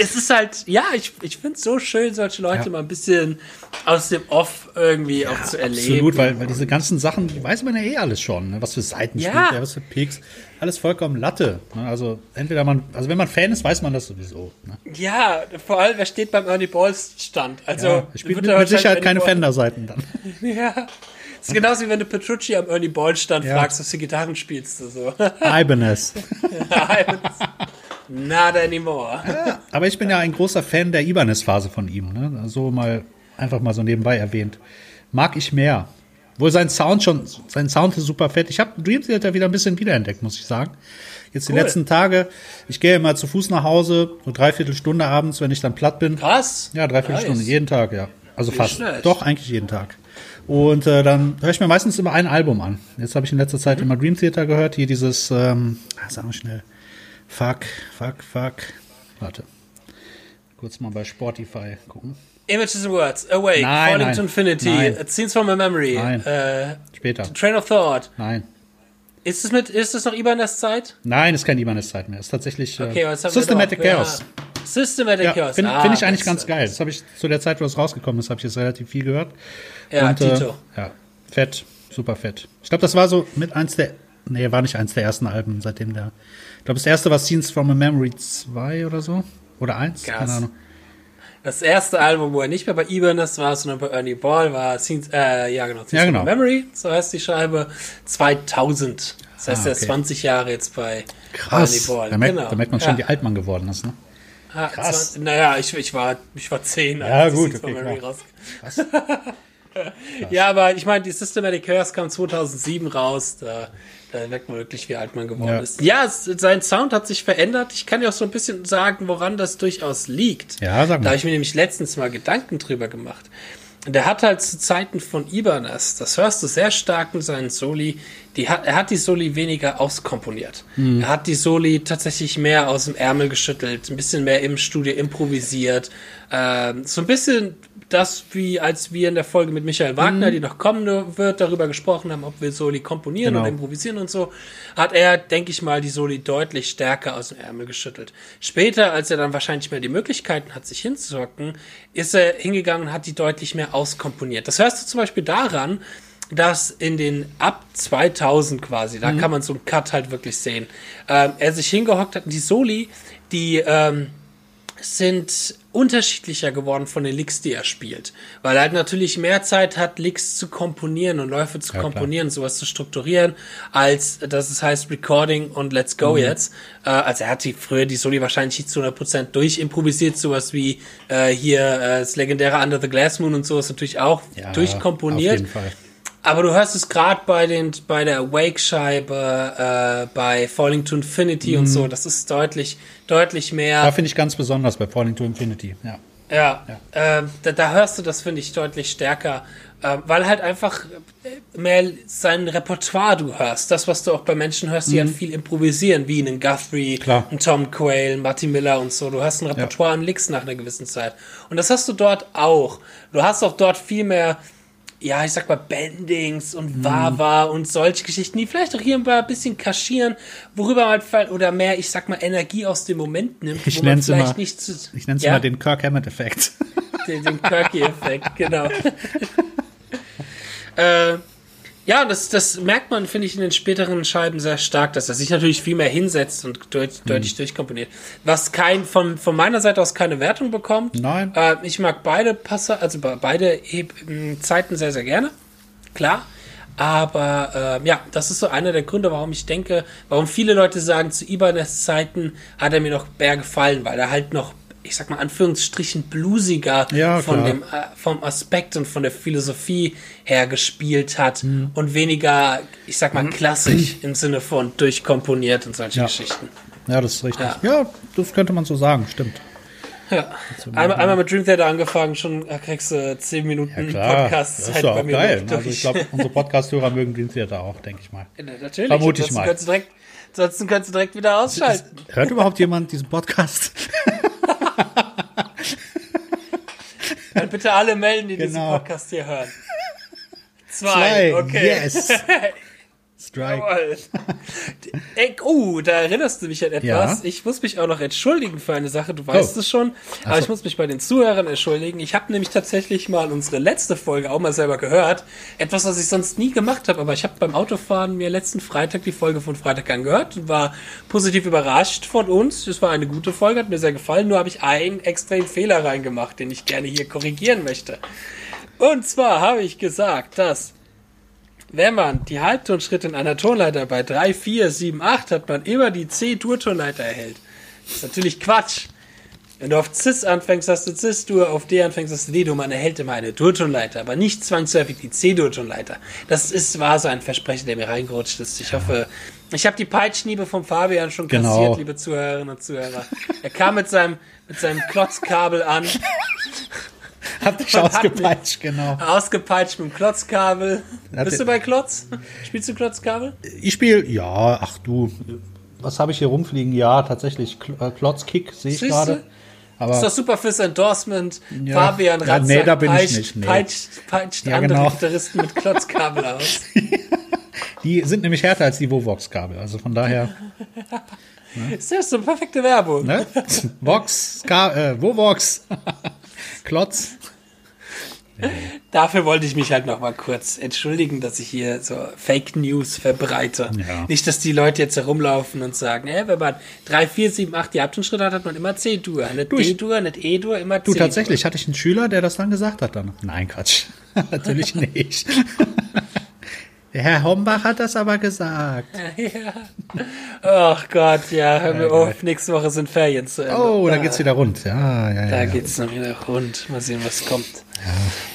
Es ist halt, ja, ich, ich finde es so schön, solche Leute Ja. mal ein bisschen aus dem Off irgendwie auch zu erleben. Absolut, weil, weil diese ganzen Sachen, die weiß man ja eh alles schon. Ne? Was für Seiten Ja. spielt was für Peaks. Alles vollkommen Latte. Ne? Also entweder man, also wenn man Fan ist, weiß man das sowieso. Ne? Ja, vor allem, wer steht beim Ernie Balls Stand? Also, Ja, wird mit, mit Sicherheit keine Fender-Seiten dann. Ja. Das ist genauso wie wenn du Petrucci am Ernie Ball Stand Ja. fragst, was für Gitarren spielst du so. Ibanez. Not anymore. Aber ich bin ja ein großer Fan der Ibanez-Phase von ihm. Ne? So mal einfach mal so nebenbei erwähnt. Mag ich mehr. Wohl sein Sound schon, sein Sound ist super fett. Ich habe Dream Theater wieder ein bisschen wiederentdeckt, muss ich sagen. Jetzt die Cool. letzten Tage, ich gehe immer zu Fuß nach Hause, so dreiviertel Stunde abends, wenn ich dann platt bin. Krass. Ja, dreiviertel Nice. Stunde, jeden Tag, ja. Also fast. schlecht. Doch, eigentlich jeden Tag. Und äh, dann höre ich mir meistens immer ein Album an. Jetzt habe ich in letzter Zeit Mhm. immer Dream Theater gehört. Hier dieses, ähm, ah, sagen wir schnell. Fuck, fuck, fuck. Warte. Kurz mal bei Spotify gucken. Images and Words, Awake, Nein, Falling nein. to Infinity, Nein. Scenes from a Memory, Nein. äh, Später. Train of Thought. Nein. Ist es mit, ist es noch Ibanez Zeit? Nein, ist kein Ibanez-Zeit mehr. Ist tatsächlich äh, Okay, was haben wir Systematic? Chaos. Ja. Systematic Ja, Chaos. Finde Ah, find ich eigentlich ganz geil. Das habe ich zu der Zeit, wo es rausgekommen ist, habe ich jetzt relativ viel gehört. Ja, Und, äh, Tito. ja, fett, super fett. Ich glaube, das war so mit eins der, nee, war nicht eins der ersten Alben, seitdem der, ich glaube, das erste war Scenes from a Memory 2 oder so. Oder 1, Krass. keine Ahnung. Das erste Album, wo er nicht mehr bei Ibanez war, sondern bei Ernie Ball war Scenes, äh, ja genau, Scenes Ja, from genau. a Memory, so heißt die Scheibe, 2000. Das heißt, Ah, er ist okay. 20 Jahre jetzt bei Krass. Ernie Ball. Da merkt, genau. da merkt man schon, ja. wie alt man geworden ist, ne? Ah, krass. 20 naja, ich, ich, war, ich war 10, Ja, die gut, Scenes from okay, Memory klar. raus. ja, aber ich meine, die Systematic Chaos kam 2007 raus. Da, da merkt man wirklich, wie alt man geworden Ja. ist. Ja, es, sein Sound hat sich verändert. Ich kann dir auch so ein bisschen sagen, woran das durchaus liegt. Ja, sag Da mal. habe ich mir nämlich letztens mal Gedanken drüber gemacht. Der hat halt zu Zeiten von Ibanez, das hörst du sehr stark in seinen Soli, die hat, er hat die Soli weniger auskomponiert. Mhm. Er hat die Soli tatsächlich mehr aus dem Ärmel geschüttelt, ein bisschen mehr im Studio improvisiert. Ähm, so ein bisschen das, wie als wir in der Folge mit Michael Wagner, Mhm. die noch kommen wird, darüber gesprochen haben, ob wir Soli komponieren Genau. oder improvisieren und so, hat er, denke ich mal, die Soli deutlich stärker aus dem Ärmel geschüttelt. Später, als er dann wahrscheinlich mehr die Möglichkeiten hat, sich hinzuhocken, ist er hingegangen und hat die deutlich mehr auskomponiert. Das hörst du zum Beispiel daran, dass in den ab 2000 quasi, da kann man so einen Cut halt wirklich sehen, ähm, er sich hingehockt hat und die Soli, die ähm, sind unterschiedlicher geworden von den Licks, die er spielt. Weil er halt natürlich mehr Zeit hat, Licks zu komponieren und Läufe zu Ja, klar. komponieren, sowas zu strukturieren, als dass es heißt Recording und Let's Go Mhm. jetzt. Äh, also er hat die früher die Soli wahrscheinlich nicht zu 100% durchimprovisiert, sowas wie äh, hier äh, das legendäre Under the Glass Moon und sowas natürlich auch Ja, durchkomponiert. Auf jeden Fall. Aber du hörst es gerade bei den bei der Wake-Scheibe, äh, bei Falling to Infinity und so. Das ist deutlich, deutlich mehr. Da finde ich ganz besonders bei Falling to Infinity. Ja. Ja, ähm, da, da hörst du das, finde ich, deutlich stärker, äh, weil halt einfach äh, mehr sein Repertoire du hörst. Das, was du auch bei Menschen hörst, die halt viel improvisieren, wie einen Guthrie, Mhm. Klar. einen Tom Quayle, einen Martin Miller und so. Du hast ein Repertoire an Licks nach einer gewissen Zeit. Und das hast du dort auch. Du hast auch dort viel mehr, ja, ich sag mal, Bendings Mhm. und Wawa und solche Geschichten, die vielleicht auch hier und da ein bisschen kaschieren, worüber man halt, oder mehr, ich sag mal, Energie aus dem Moment nimmt, Ich nenn's vielleicht immer- nicht zu, Ich nenne es Ja? mal den Kirk Hammett-Effekt. den, den Kirky-Effekt, genau. äh, ja, das, das merkt man, finde ich, in den späteren Scheiben sehr stark, dass er sich natürlich viel mehr hinsetzt und deut, Mhm. deutlich durchkomponiert. Was kein, von, von meiner Seite aus keine Wertung bekommt. Nein. Äh, ich mag beide Passer, also be- beide Heb- m, Zeiten sehr, sehr gerne. Klar. Aber äh, ja, das ist so einer der Gründe, warum ich denke, warum viele Leute sagen, zu Ibanez Zeiten hat er mir noch mehr gefallen, weil er halt noch, ich sag mal, Anführungsstrichen bluesiger Ja, von dem, äh, vom Aspekt und von der Philosophie her gespielt hat Mhm. und weniger, ich sag mal, klassisch im Sinne von durchkomponiert und solche Ja. Geschichten. Ja, das ist richtig. Ja. Ja. das könnte man so sagen, stimmt. Ja. Einmal, einmal mit Dream Theater angefangen, schon äh, kriegst du 10 Minuten Klar, Podcast das ist Zeit doch bei auch mir geil. durch. Also ich glaube, unsere Podcast-Hörer mögen Dream Theater auch, denke ich mal. Ja, Natürlich. Vermute ich mal. Direkt, ansonsten könntest du direkt wieder ausschalten. Hört überhaupt jemand diesen Podcast? Dann bitte alle melden, die diesen Genau. Podcast hier hören. Zwei, Zwei, okay. yes. Strike. Jawohl. Ey, oh, da erinnerst du mich an etwas. Ja. Ich muss mich auch noch entschuldigen für eine Sache. Du weißt Oh. es schon, aber so. ich muss mich bei den Zuhörern entschuldigen. Ich habe nämlich tatsächlich mal unsere letzte Folge auch mal selber gehört. Etwas, was ich sonst nie gemacht habe, aber ich habe beim Autofahren mir letzten Freitag die Folge von Freitag angehört und war positiv überrascht von uns. Es war eine gute Folge, hat mir sehr gefallen. Nur habe ich einen extremen Fehler reingemacht, den ich gerne hier korrigieren möchte. Und zwar habe ich gesagt, dass wenn man die Halbtonschritte in einer Tonleiter bei 3, 4, 7, 8 hat man immer die C-Dur-Tonleiter erhält. Das ist natürlich Quatsch. Wenn du auf Cis anfängst, hast du Cis-Dur, auf D anfängst, hast du D-Dur. Man erhält immer eine Durtonleiter, aber nicht zwangsläufig die C-Durtonleiter. Das ist, war so ein Versprechen, der mir reingerutscht ist. Ich hoffe, ich habe die Peitschniebe vom Fabian schon Genau. kassiert, liebe Zuhörerinnen und Zuhörer. Er kam mit seinem, mit seinem Klotzkabel an, Hab dich ausgepeitscht, genau. ausgepeitscht mit dem Klotzkabel. Hat Bist du bei Klotz? Spielst du Klotzkabel? Ich spiele, ja, ach du, was habe ich hier rumfliegen? Ja, tatsächlich, äh, Klotzkick sehe ich gerade. Ist Aber doch super fürs Endorsement. Ja. Fabian Ja, Ratzak nee, da bin ich peitscht, nicht, nee. peitscht, peitscht Ja, andere genau. Gitarristen mit Klotzkabel aus. die sind nämlich härter als die Vovox-Kabel. Also von daher, Ist das so eine perfekte Werbung? ne? Vox, Ka äh, Vovox, Klotz. Dafür wollte ich mich halt noch mal kurz entschuldigen, dass ich hier so Fake News verbreite. Ja. Nicht, dass die Leute jetzt herumlaufen und sagen, äh, wenn man 3, 4, 7, 8 die Abtonschritte hat, hat man immer C-Dur. Nicht ich- D-Dur, nicht E-Dur, immer Du, C-Dur. tatsächlich hatte ich einen Schüler, der das dann gesagt hat dann. Nein, Quatsch. Natürlich nicht. Der Herr Hombach hat das aber gesagt. Ja. Ach Gott, ja, hör mir Ja, auf. Nächste Woche sind Ferien zu Ende. Oh, da Ah, geht's wieder rund. Ja, ja, ja. Da ja. geht's noch wieder rund. Mal sehen, was kommt.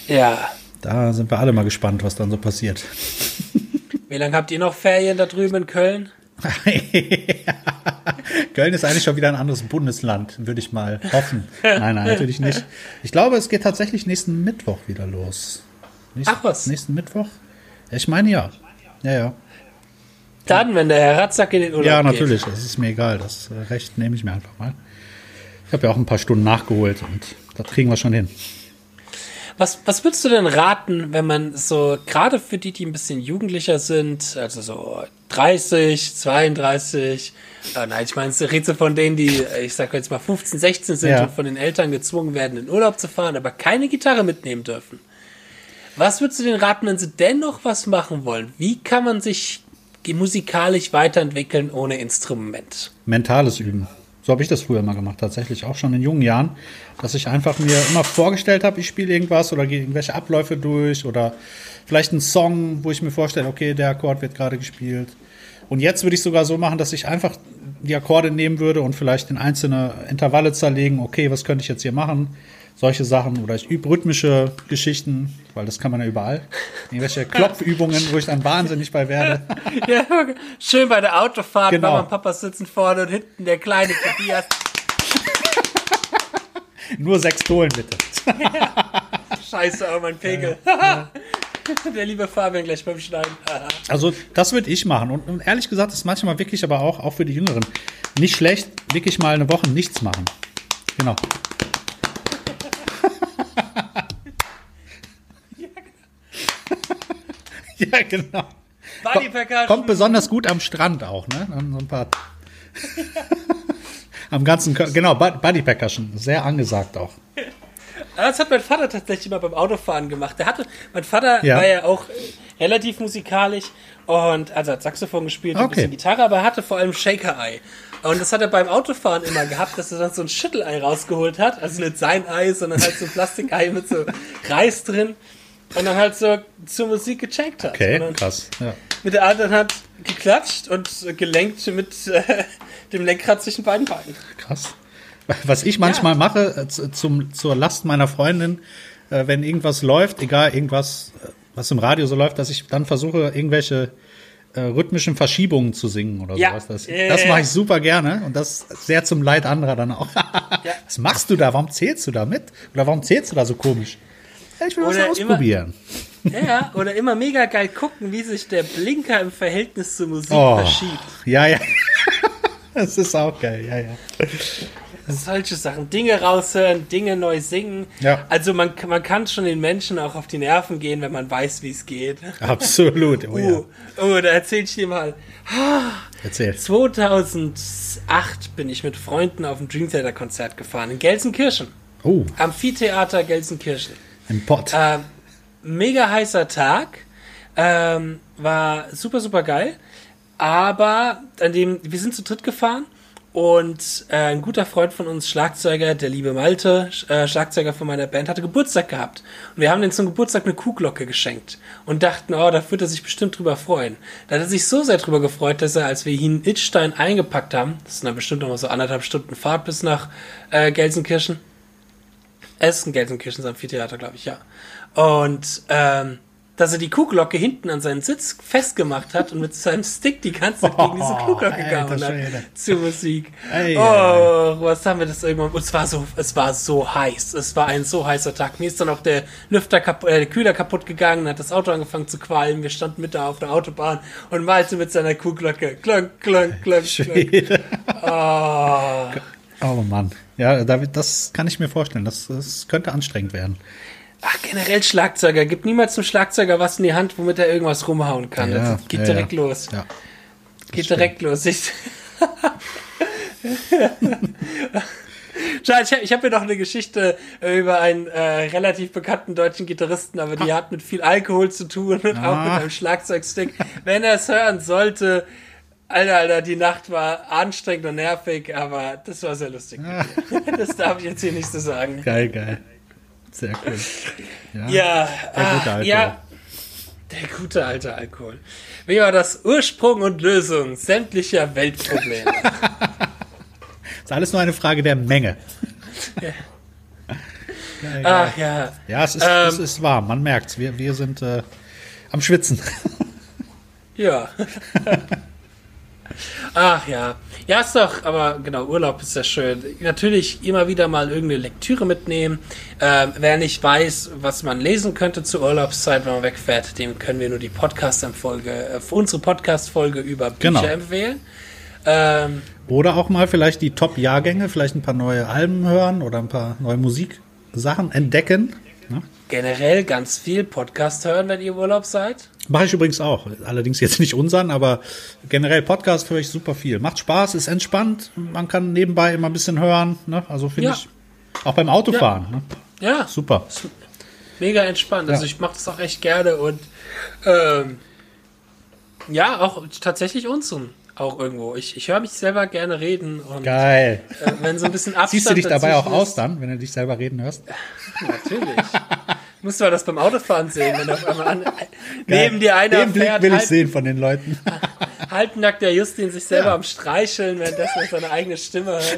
Ja. Da sind wir alle mal gespannt, was dann so passiert. Wie lange habt ihr noch Ferien da drüben in Köln? Köln ist eigentlich schon wieder ein anderes Bundesland, würde ich mal hoffen. Nein, nein, natürlich nicht. Ich glaube, es geht tatsächlich nächsten Mittwoch wieder los. Nächsten, Ach was. Nächsten Mittwoch? Ich meine ja. Ja, ja. Dann, wenn der Herr Ratzak in den Urlaub Ja, geht. natürlich. Das ist mir egal. Das Recht nehme ich mir einfach mal. Ich habe ja auch ein paar Stunden nachgeholt und das kriegen wir schon hin. Was, was würdest du denn raten, wenn man so, gerade für die, die ein bisschen jugendlicher sind, also so 30, 32, äh, nein, ich meine, es redet so von denen, die, äh, ich sag jetzt mal 15, 16 sind Ja. und von den Eltern gezwungen werden, in Urlaub zu fahren, aber keine Gitarre mitnehmen dürfen. Was würdest du denen raten, wenn sie dennoch was machen wollen? Wie kann man sich musikalisch weiterentwickeln ohne Instrument? Mentales Üben. So habe ich das früher mal gemacht, tatsächlich auch schon in jungen Jahren, dass ich einfach mir immer vorgestellt habe, ich spiele irgendwas oder gehe irgendwelche Abläufe durch oder vielleicht einen Song, wo ich mir vorstelle, okay, der Akkord wird gerade gespielt. Und jetzt würde ich sogar so machen, dass ich einfach die Akkorde nehmen würde und vielleicht in einzelne Intervalle zerlegen, okay, was könnte ich jetzt hier machen? Solche Sachen oder ich übe rhythmische Geschichten, weil das kann man ja überall. Irgendwelche Klopfübungen, wo ich dann wahnsinnig bei werde. Ja, schön bei der Autofahrt, Genau. Mama und Papa sitzen vorne und hinten der kleine Tobias. Nur sechs Tolen bitte. Scheiße, oh mein Pegel. Der liebe Fabian gleich beim Schneiden. Also das würde ich machen. Und, und ehrlich gesagt ist manchmal wirklich aber auch, auch für die Jüngeren, nicht schlecht, wirklich mal eine Woche nichts machen. Genau. Ja, genau. Buddy Percussion. Kommt besonders gut am Strand auch, ne? Dann so ein paar. am ganzen Körper. Genau, Bud- Buddy Percussion. Sehr angesagt auch. Das hat mein Vater tatsächlich mal beim Autofahren gemacht. Der hatte, mein Vater Ja. war ja auch relativ musikalisch und also hat Saxophon gespielt, ein Okay. bisschen Gitarre, aber er hatte vor allem Shaker-Ei. Und das hat er beim Autofahren immer gehabt, dass er dann so ein Schüttelei rausgeholt hat. Also nicht sein Ei, sondern halt so ein Plastikei mit so Reis drin. Und dann halt so zur Musik gecheckt hat. Okay, krass. Ja. mit der anderen Hand geklatscht und gelenkt mit äh, dem Lenkrad zwischen beiden Beinen. Krass. Was ich manchmal mache, äh, zu- zum, zur Last meiner Freundin, äh, wenn irgendwas läuft, egal irgendwas, äh, was im Radio so läuft, dass ich dann versuche, irgendwelche rhythmischen Verschiebungen zu singen oder Ja. sowas. Das, Ja, das ja, mache ja. ich super gerne und das sehr zum Leid anderer dann auch. Was machst du da? Warum zählst du da mit? Oder warum zählst du da so komisch? Ich will was Oder ausprobieren. Ja, ja, oder immer mega geil gucken, wie sich der Blinker im Verhältnis zur Musik Oh, verschiebt. ja, ja. Das ist auch geil, ja, ja. Solche Sachen. Dinge raushören, Dinge neu singen. Ja. Also man, man kann schon den Menschen auch auf die Nerven gehen, wenn man weiß, wie es geht. Absolut. Oh, ja. Uh, oh, da erzähl ich dir mal. Erzähl. 2008 bin ich mit Freunden auf ein Dream Theater Konzert gefahren in Gelsenkirchen. Oh, Amphitheater Gelsenkirchen. Ein Pott. Ähm, mega heißer Tag. Ähm, war super, super geil. Aber an dem, wir sind zu dritt gefahren Und äh, ein guter Freund von uns, Schlagzeuger, der liebe Malte, äh, Schlagzeuger von meiner Band, hatte Geburtstag gehabt. Und wir haben ihm zum Geburtstag eine Kuhglocke geschenkt. Und dachten, oh, da wird er sich bestimmt drüber freuen. Da hat er sich so sehr drüber gefreut, dass er, als wir ihn in Itstein eingepackt haben, das sind dann bestimmt noch mal so anderthalb Stunden Fahrt bis nach äh, Gelsenkirchen. Es ist ein Gelsenkirchens Amphitheater, glaube ich, ja. Und ähm, dass er die Kuhglocke hinten an seinen Sitz festgemacht hat und mit seinem Stick die ganze Zeit gegen diese Kuhglocke gehauen hat zur Musik. Ey, oh, was haben wir das irgendwann? Und es war so, es war so heiß. Es war ein so heißer Tag. Mir ist dann auch der Lüfter kaputt, äh, der Kühler kaputt gegangen, hat das Auto angefangen zu qualmen. Wir standen mit da auf der Autobahn und malte mit seiner Kuhglocke. Klonk, klonk, klonk, klonk. Oh. oh Mann. Ja, das kann ich mir vorstellen. Das, das könnte anstrengend werden. Ach, generell Schlagzeuger. Gib niemals zum Schlagzeuger was in die Hand, womit er irgendwas rumhauen kann. Ja, das geht ja, direkt ja. los. Ja, geht stimmt. direkt los. Ich, ich habe hab mir noch eine Geschichte über einen äh, relativ bekannten deutschen Gitarristen, aber die hat mit viel Alkohol zu tun und ah. auch mit einem Schlagzeugstick. Wenn er es hören sollte, Alter, Alter, die Nacht war anstrengend und nervig, aber das war sehr lustig. Ah. das darf ich jetzt hier nicht so sagen. Geil, geil. Sehr cool. Ja, ja, der gute Alkohol. ja, der gute alte Alkohol. Wie war das Ursprung und Lösung sämtlicher Weltprobleme? ist alles nur eine Frage der Menge. Ja. Geil, Ach ja. Ja, es ist, ähm, es ist warm, man merkt Wir, wir sind äh, am Schwitzen. ja. Ach ja. Ja, ist doch, aber genau, Urlaub ist ja schön. Natürlich immer wieder mal irgendeine Lektüre mitnehmen. Ähm, wer nicht weiß, was man lesen könnte zur Urlaubszeit, wenn man wegfährt, dem können wir nur die Podcast-Folge, äh, unsere Podcast-Folge über Bücher genau. empfehlen. Ähm, oder auch mal vielleicht die Top-Jahrgänge, vielleicht ein paar neue Alben hören oder ein paar neue Musiksachen entdecken. Ne? Generell ganz viel Podcast hören, wenn ihr Urlaub seid. Mache ich übrigens auch. Allerdings jetzt nicht unseren, aber generell Podcast höre ich super viel. Macht Spaß, ist entspannt. Man kann nebenbei immer ein bisschen hören. Ne? Also finde ja. ich auch beim Autofahren. Ja, ne? ja. super. Mega entspannt. Also ich mache das auch echt gerne und ähm, ja, auch tatsächlich unseren auch irgendwo. Ich, ich höre mich selber gerne reden. Und, Geil. Äh, wenn so ein bisschen Abstand Siehst du dich dabei auch ist, aus dann, wenn du dich selber reden hörst? Natürlich. Musst du das beim Autofahren sehen, wenn auf einmal an, neben dir einer Den Blick fährt. will ich halt, sehen von den Leuten. Halbnackt der Justin sich selber ja. am Streicheln, währenddessen er seine eigene Stimme hört.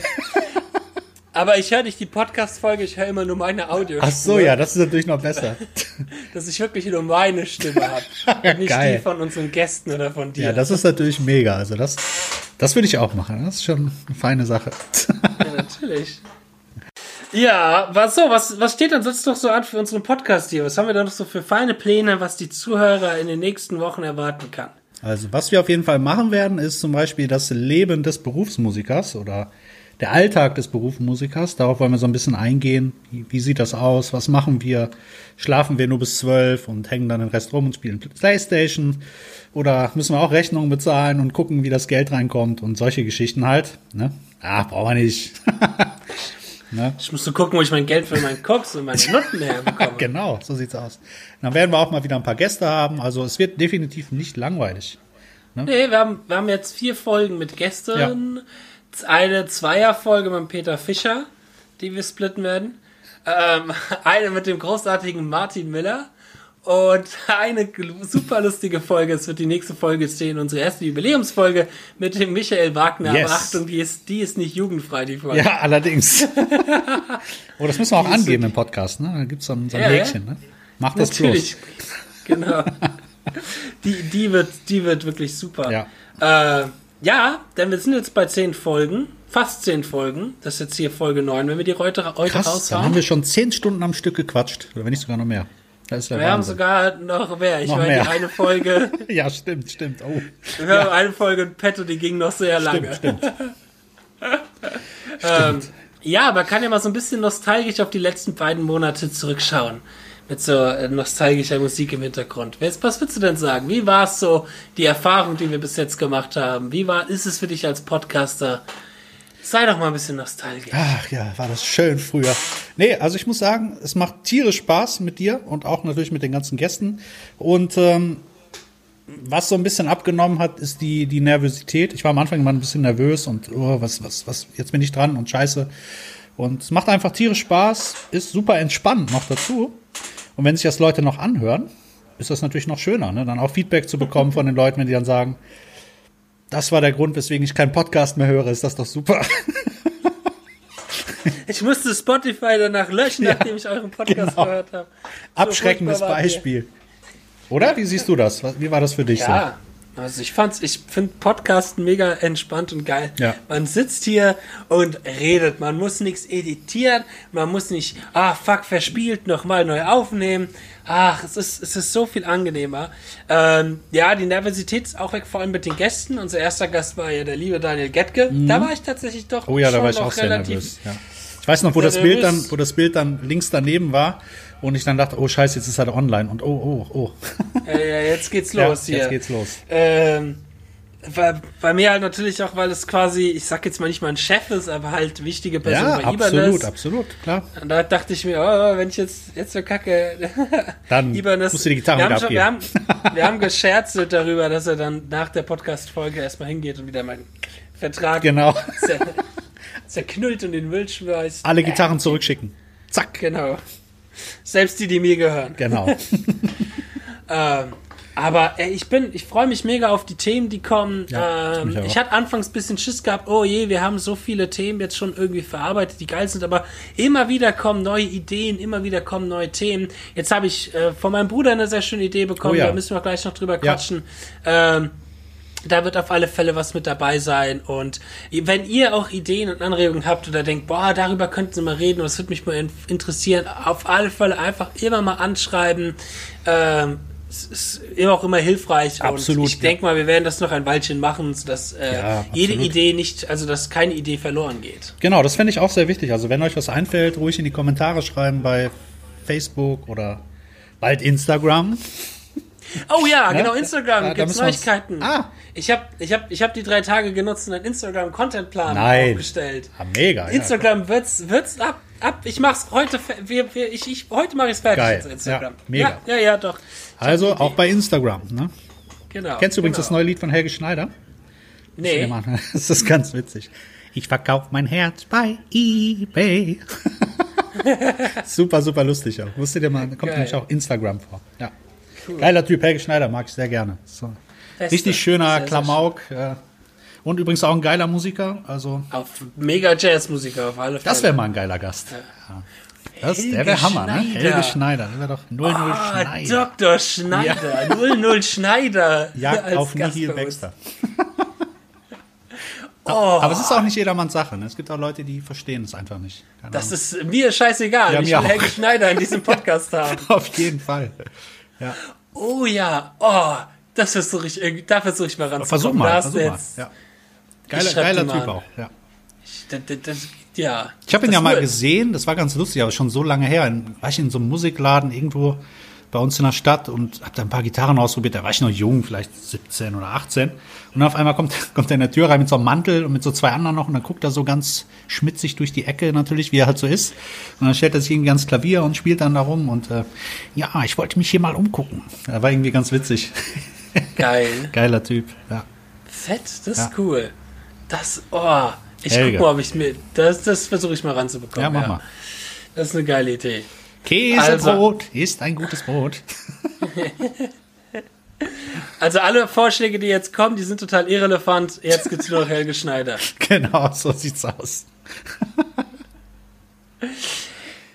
Aber ich höre nicht die Podcast-Folge, ich höre immer nur meine Audio. Ach so, ja, das ist natürlich noch besser. Dass ich wirklich nur meine Stimme habe. Und nicht Geil. die von unseren Gästen oder von dir. Ja, das ist natürlich mega. Also das, das würde ich auch machen. Das ist schon eine feine Sache. Ja, natürlich. Ja, was so, was, was steht denn sonst noch so an für unseren Podcast hier? Was haben wir da noch so für feine Pläne, was die Zuhörer in den nächsten Wochen erwarten kann? Also, was wir auf jeden Fall machen werden, ist zum Beispiel das Leben des Berufsmusikers oder der Alltag des Berufsmusikers. Darauf wollen wir so ein bisschen eingehen. Wie, sieht das aus? Was machen wir? Schlafen wir nur bis zwölf und hängen dann den Rest rum und spielen Playstation? Oder müssen wir auch Rechnungen bezahlen und gucken, wie das Geld reinkommt und solche Geschichten halt? Ne? Ah, brauchen wir nicht. Ne? Ich musste gucken, wo ich mein Geld für meinen Koks und meine Nutten herbekomme. genau, so sieht's aus. Dann werden wir auch mal wieder ein paar Gäste haben. Also es wird definitiv nicht langweilig. Ne? Nee, wir haben, wir haben jetzt vier Folgen mit Gästen. Ja. Eine Zweierfolge mit Peter Fischer, die wir splitten werden. Ähm, eine mit dem großartigen Martin Miller. Und eine super lustige Folge, es wird die nächste Folge stehen, unsere erste Jubiläumsfolge mit dem Michael Wagner. Yes. Aber Achtung, die ist, die ist nicht jugendfrei, die Folge. Ja, allerdings. oh, das müssen wir auch die angeben im Podcast, ne? Da gibt's so ein, so ein ja, Häkchen, ne? Mach das Natürlich. bloß. Genau. die, die, wird, die wird wirklich super. Ja. Äh, ja, denn wir sind jetzt bei zehn Folgen, fast zehn Folgen. Das ist jetzt hier Folge neun, wenn wir die heute, heute Krass, raushauen. Dann haben wir schon zehn Stunden am Stück gequatscht. Oder wenn nicht sogar noch mehr. Wir Wahnsinn. haben sogar noch mehr. Ich meine, die eine Folge. ja, stimmt, stimmt. Oh. Wir ja. haben eine Folge in Petto, die ging noch sehr lange. Stimmt, stimmt. ähm, ja, man kann ja mal so ein bisschen nostalgisch auf die letzten beiden Monate zurückschauen. Mit so äh, nostalgischer Musik im Hintergrund. Was würdest du denn sagen? Wie war es so, die Erfahrung, die wir bis jetzt gemacht haben? Wie war, ist es für dich als Podcaster? Sei doch mal ein bisschen nostalgisch. Ach ja, war das schön früher. Nee, also ich muss sagen, es macht tierisch Spaß mit dir und auch natürlich mit den ganzen Gästen. Und ähm, was so ein bisschen abgenommen hat, ist die, die Nervosität. Ich war am Anfang immer ein bisschen nervös und oh, was, was, was, jetzt bin ich dran und scheiße. Und es macht einfach tierisch Spaß, ist super entspannend noch dazu. Und wenn sich das Leute noch anhören, ist das natürlich noch schöner, ne? dann auch Feedback zu bekommen von den Leuten, wenn die dann sagen, das war der Grund, weswegen ich keinen Podcast mehr höre, ist das doch super. Ich musste Spotify danach löschen, Ja, nachdem ich euren Podcast genau. gehört habe. Abschreckendes wart ihr. Beispiel. Oder? Wie siehst du das? Wie war das für dich so? Ja, also ich fand's, ich finde Podcasten mega entspannt und geil. Ja. Man sitzt hier und redet. Man muss nichts editieren. Man muss nicht, ah, fuck, verspielt, nochmal neu aufnehmen. Ach, es ist, es ist so viel angenehmer. Ähm, ja, die Nervosität ist auch weg, vor allem mit den Gästen. Unser erster Gast war ja der liebe Daniel Getke. Da war ich tatsächlich doch Oh ja, da war ich auch sehr nervös. Ja. Ich weiß noch, wo das Bild dann, wo das Bild dann links daneben war und ich dann dachte, oh Scheiße, jetzt ist er online und oh, oh, oh. Ja, ja, jetzt geht's Ja, los hier. jetzt geht's los. Ähm, bei, bei mir halt natürlich auch, weil es quasi, ich sag jetzt mal nicht mein Chef ist, aber halt wichtige Person Ja, bei Ibanez. absolut, absolut, klar. Und da dachte ich mir, oh, wenn ich jetzt, jetzt so kacke. Dann Ibanez- musst du die Gitarre wir haben, schon, wir, haben, wir haben gescherzelt darüber, dass er dann nach der Podcast-Folge erstmal hingeht und wieder meinen Vertrag Genau. zer, zerknüllt und in den Müll schmeißt. Alle Gitarren zurückschicken. Zack. Genau. Selbst die, die mir gehören. Genau. Ähm, aber ey, ich bin, ich freue mich mega auf die Themen, die kommen. Ja, ähm, ich hatte anfangs ein bisschen Schiss gehabt, oh je, wir haben so viele Themen jetzt schon irgendwie verarbeitet, die geil sind, aber immer wieder kommen neue Ideen, immer wieder kommen neue Themen. Jetzt habe ich äh, von meinem Bruder eine sehr schöne Idee bekommen, Oh ja. da müssen wir gleich noch drüber Ja. quatschen. Ähm, da wird auf alle Fälle was mit dabei sein. Und wenn ihr auch Ideen und Anregungen habt oder denkt, boah, darüber könnten Sie mal reden, das würde mich mal in- interessieren, auf alle Fälle einfach immer mal anschreiben. Ähm, es ist immer auch immer hilfreich. Absolut, Und ich ja. denke mal, wir werden das noch ein Weilchen machen, sodass äh, Ja, jede. Idee nicht, also dass keine Idee verloren geht. Genau, das fände ich auch sehr wichtig. Also wenn euch was einfällt, ruhig in die Kommentare schreiben bei Facebook oder bald Instagram. Oh ja, Ne? genau, Instagram müssen wir uns- Neuigkeiten. Ah. Ich habe ich hab, ich hab die drei Tage genutzt und einen Instagram-Content-Plan aufgestellt. Ah, mega. ja. Instagram wird's, wird's ab, ab. Ich mach's heute, wir, wir, ich, ich, heute mache ich's fertig. Geil. Instagram. Ja, mega. Ja, ja, ja, doch. Also auch bei Instagram. Ne? Genau. Kennst du übrigens das genau. neue Lied von Helge Schneider? Nee. Ja, Das ist ganz witzig. Ich verkaufe mein Herz bei eBay. super, super lustig auch. Wusstet ihr mal, kommt Geil. nämlich auch Instagram vor. Ja. Geiler Typ, Helge Schneider, mag ich sehr gerne. So. Richtig schöner Klamauk. äh, Und übrigens auch ein geiler Musiker. Also, Auf mega Jazzmusiker auf alle Fälle. das wäre mal ein geiler Gast. Ja. Das, der Helge wäre Hammer, ne? Helge Schneider. Der wäre doch 00 Ah, Schneider. Dr. Schneider. 00 Schneider. Jagd auf Nihil. Baxter. Oh, Aber es ist auch nicht jedermanns Sache. Ne? Es gibt auch Leute, die verstehen es einfach nicht. Keine das Ahnung. ist mir scheißegal. Ja, ich will auch. Helge Schneider in diesem Podcast haben. Auf jeden Fall. Ja. Oh ja. Oh, das versuche ich da versuche ich mal ranzukommen. Versuch mal, versuch mal. Ja. Geiler, geiler Typ an. auch. Ja. das, das, das, ja. Ich habe ihn ja mal wird- gesehen, das war ganz lustig, aber schon so lange her. In, war ich in so einem Musikladen irgendwo bei uns in der Stadt und habe da ein paar Gitarren ausprobiert. Da war ich noch jung, vielleicht 17 oder 18. Und auf einmal kommt, kommt er in der Tür rein mit so einem Mantel und mit so zwei anderen noch und dann guckt er so ganz schmitzig durch die Ecke natürlich, wie er halt so ist. Und dann stellt er sich irgendwie ans Klavier und spielt dann da rum und äh, ja, ich wollte mich hier mal umgucken. Er war irgendwie ganz witzig. Geil. Geiler Typ, ja. Fett, das Ja. ist cool. Das, oh. Ich Helge. guck mal, ob ich mir, das, das versuche ich mal ranzubekommen. Ja, mach mal. Das ist eine geile Idee. Käsebrot ist ein gutes Brot. Also alle Vorschläge, die jetzt kommen, die sind total irrelevant. Jetzt gibt's nur noch Helge Schneider. genau, so sieht's aus.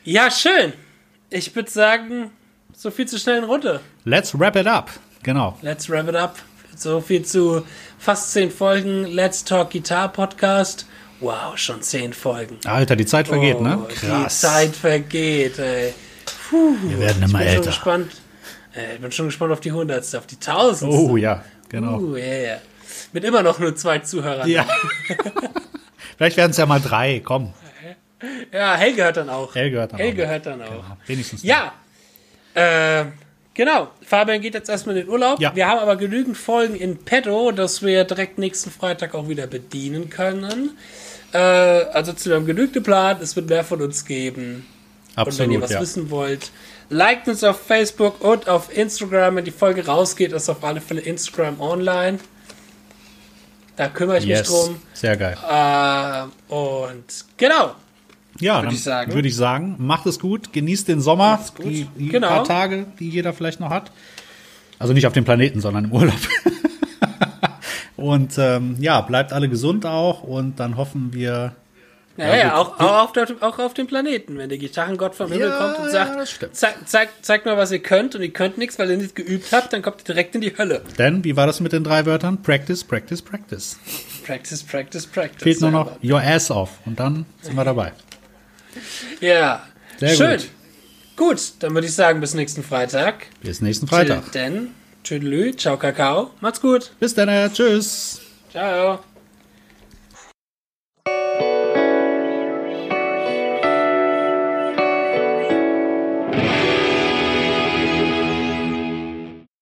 Ja, schön. Ich würde sagen, so viel zu schnell in Runde. Let's wrap it up. Genau. Let's wrap it up. So viel zu fast zehn Folgen Let's Talk Guitar Podcast. Wow, schon zehn Folgen. Alter, die Zeit vergeht, ne? Oh, Die Zeit vergeht, ey. Wir werden immer Ich bin schon älter. gespannt. Äh, Ich bin schon gespannt auf die hundertste, auf die tausendste. Oh ja, genau. Uh, yeah. Mit immer noch nur zwei Zuhörern. Ja. Vielleicht werden es ja mal drei. Komm, Ja, Helge hört dann auch. Helge hört dann Helge auch. hört dann auch. Genau, wenigstens. Ja. Äh, genau. Fabian geht jetzt erstmal in den Urlaub. Ja. Wir haben aber genügend Folgen in petto, dass wir direkt nächsten Freitag auch wieder bedienen können. Äh, also zu haben genug geplant. Es wird mehr von uns geben. Und wenn ihr absolut. was Ja. wissen wollt, Liked uns auf Facebook und auf Instagram. Wenn die Folge rausgeht, ist auf alle Fälle Instagram online. Da kümmere ich Yes. mich drum. Sehr geil. Äh, und genau. Ja, Würde ich sagen. würde ich sagen, macht es gut, genießt den Sommer, die, die Genau. paar Tage, die jeder vielleicht noch hat. Also nicht auf dem Planeten, sondern im Urlaub. und ähm, ja, bleibt alle gesund auch und dann hoffen wir. Ja, ja, auch, auch, auf der, auch auf dem Planeten, wenn der Gitarrengott vom Himmel Ja, kommt und sagt, stimmt. zeig, zeig, zeigt mal, was ihr könnt und ihr könnt nichts, weil ihr nicht geübt habt, dann kommt ihr direkt in die Hölle. Denn, wie war das mit den drei Wörtern? Practice, practice, practice. Practice, practice, practice. Fehlt nur noch your ass off und dann sind wir dabei. Ja, Sehr schön. gut. Gut. dann würde ich sagen, bis nächsten Freitag. Bis nächsten Freitag. Till Denn, tschüdelü, ciao Kakao, macht's gut. Bis dann, tschüss. Ciao.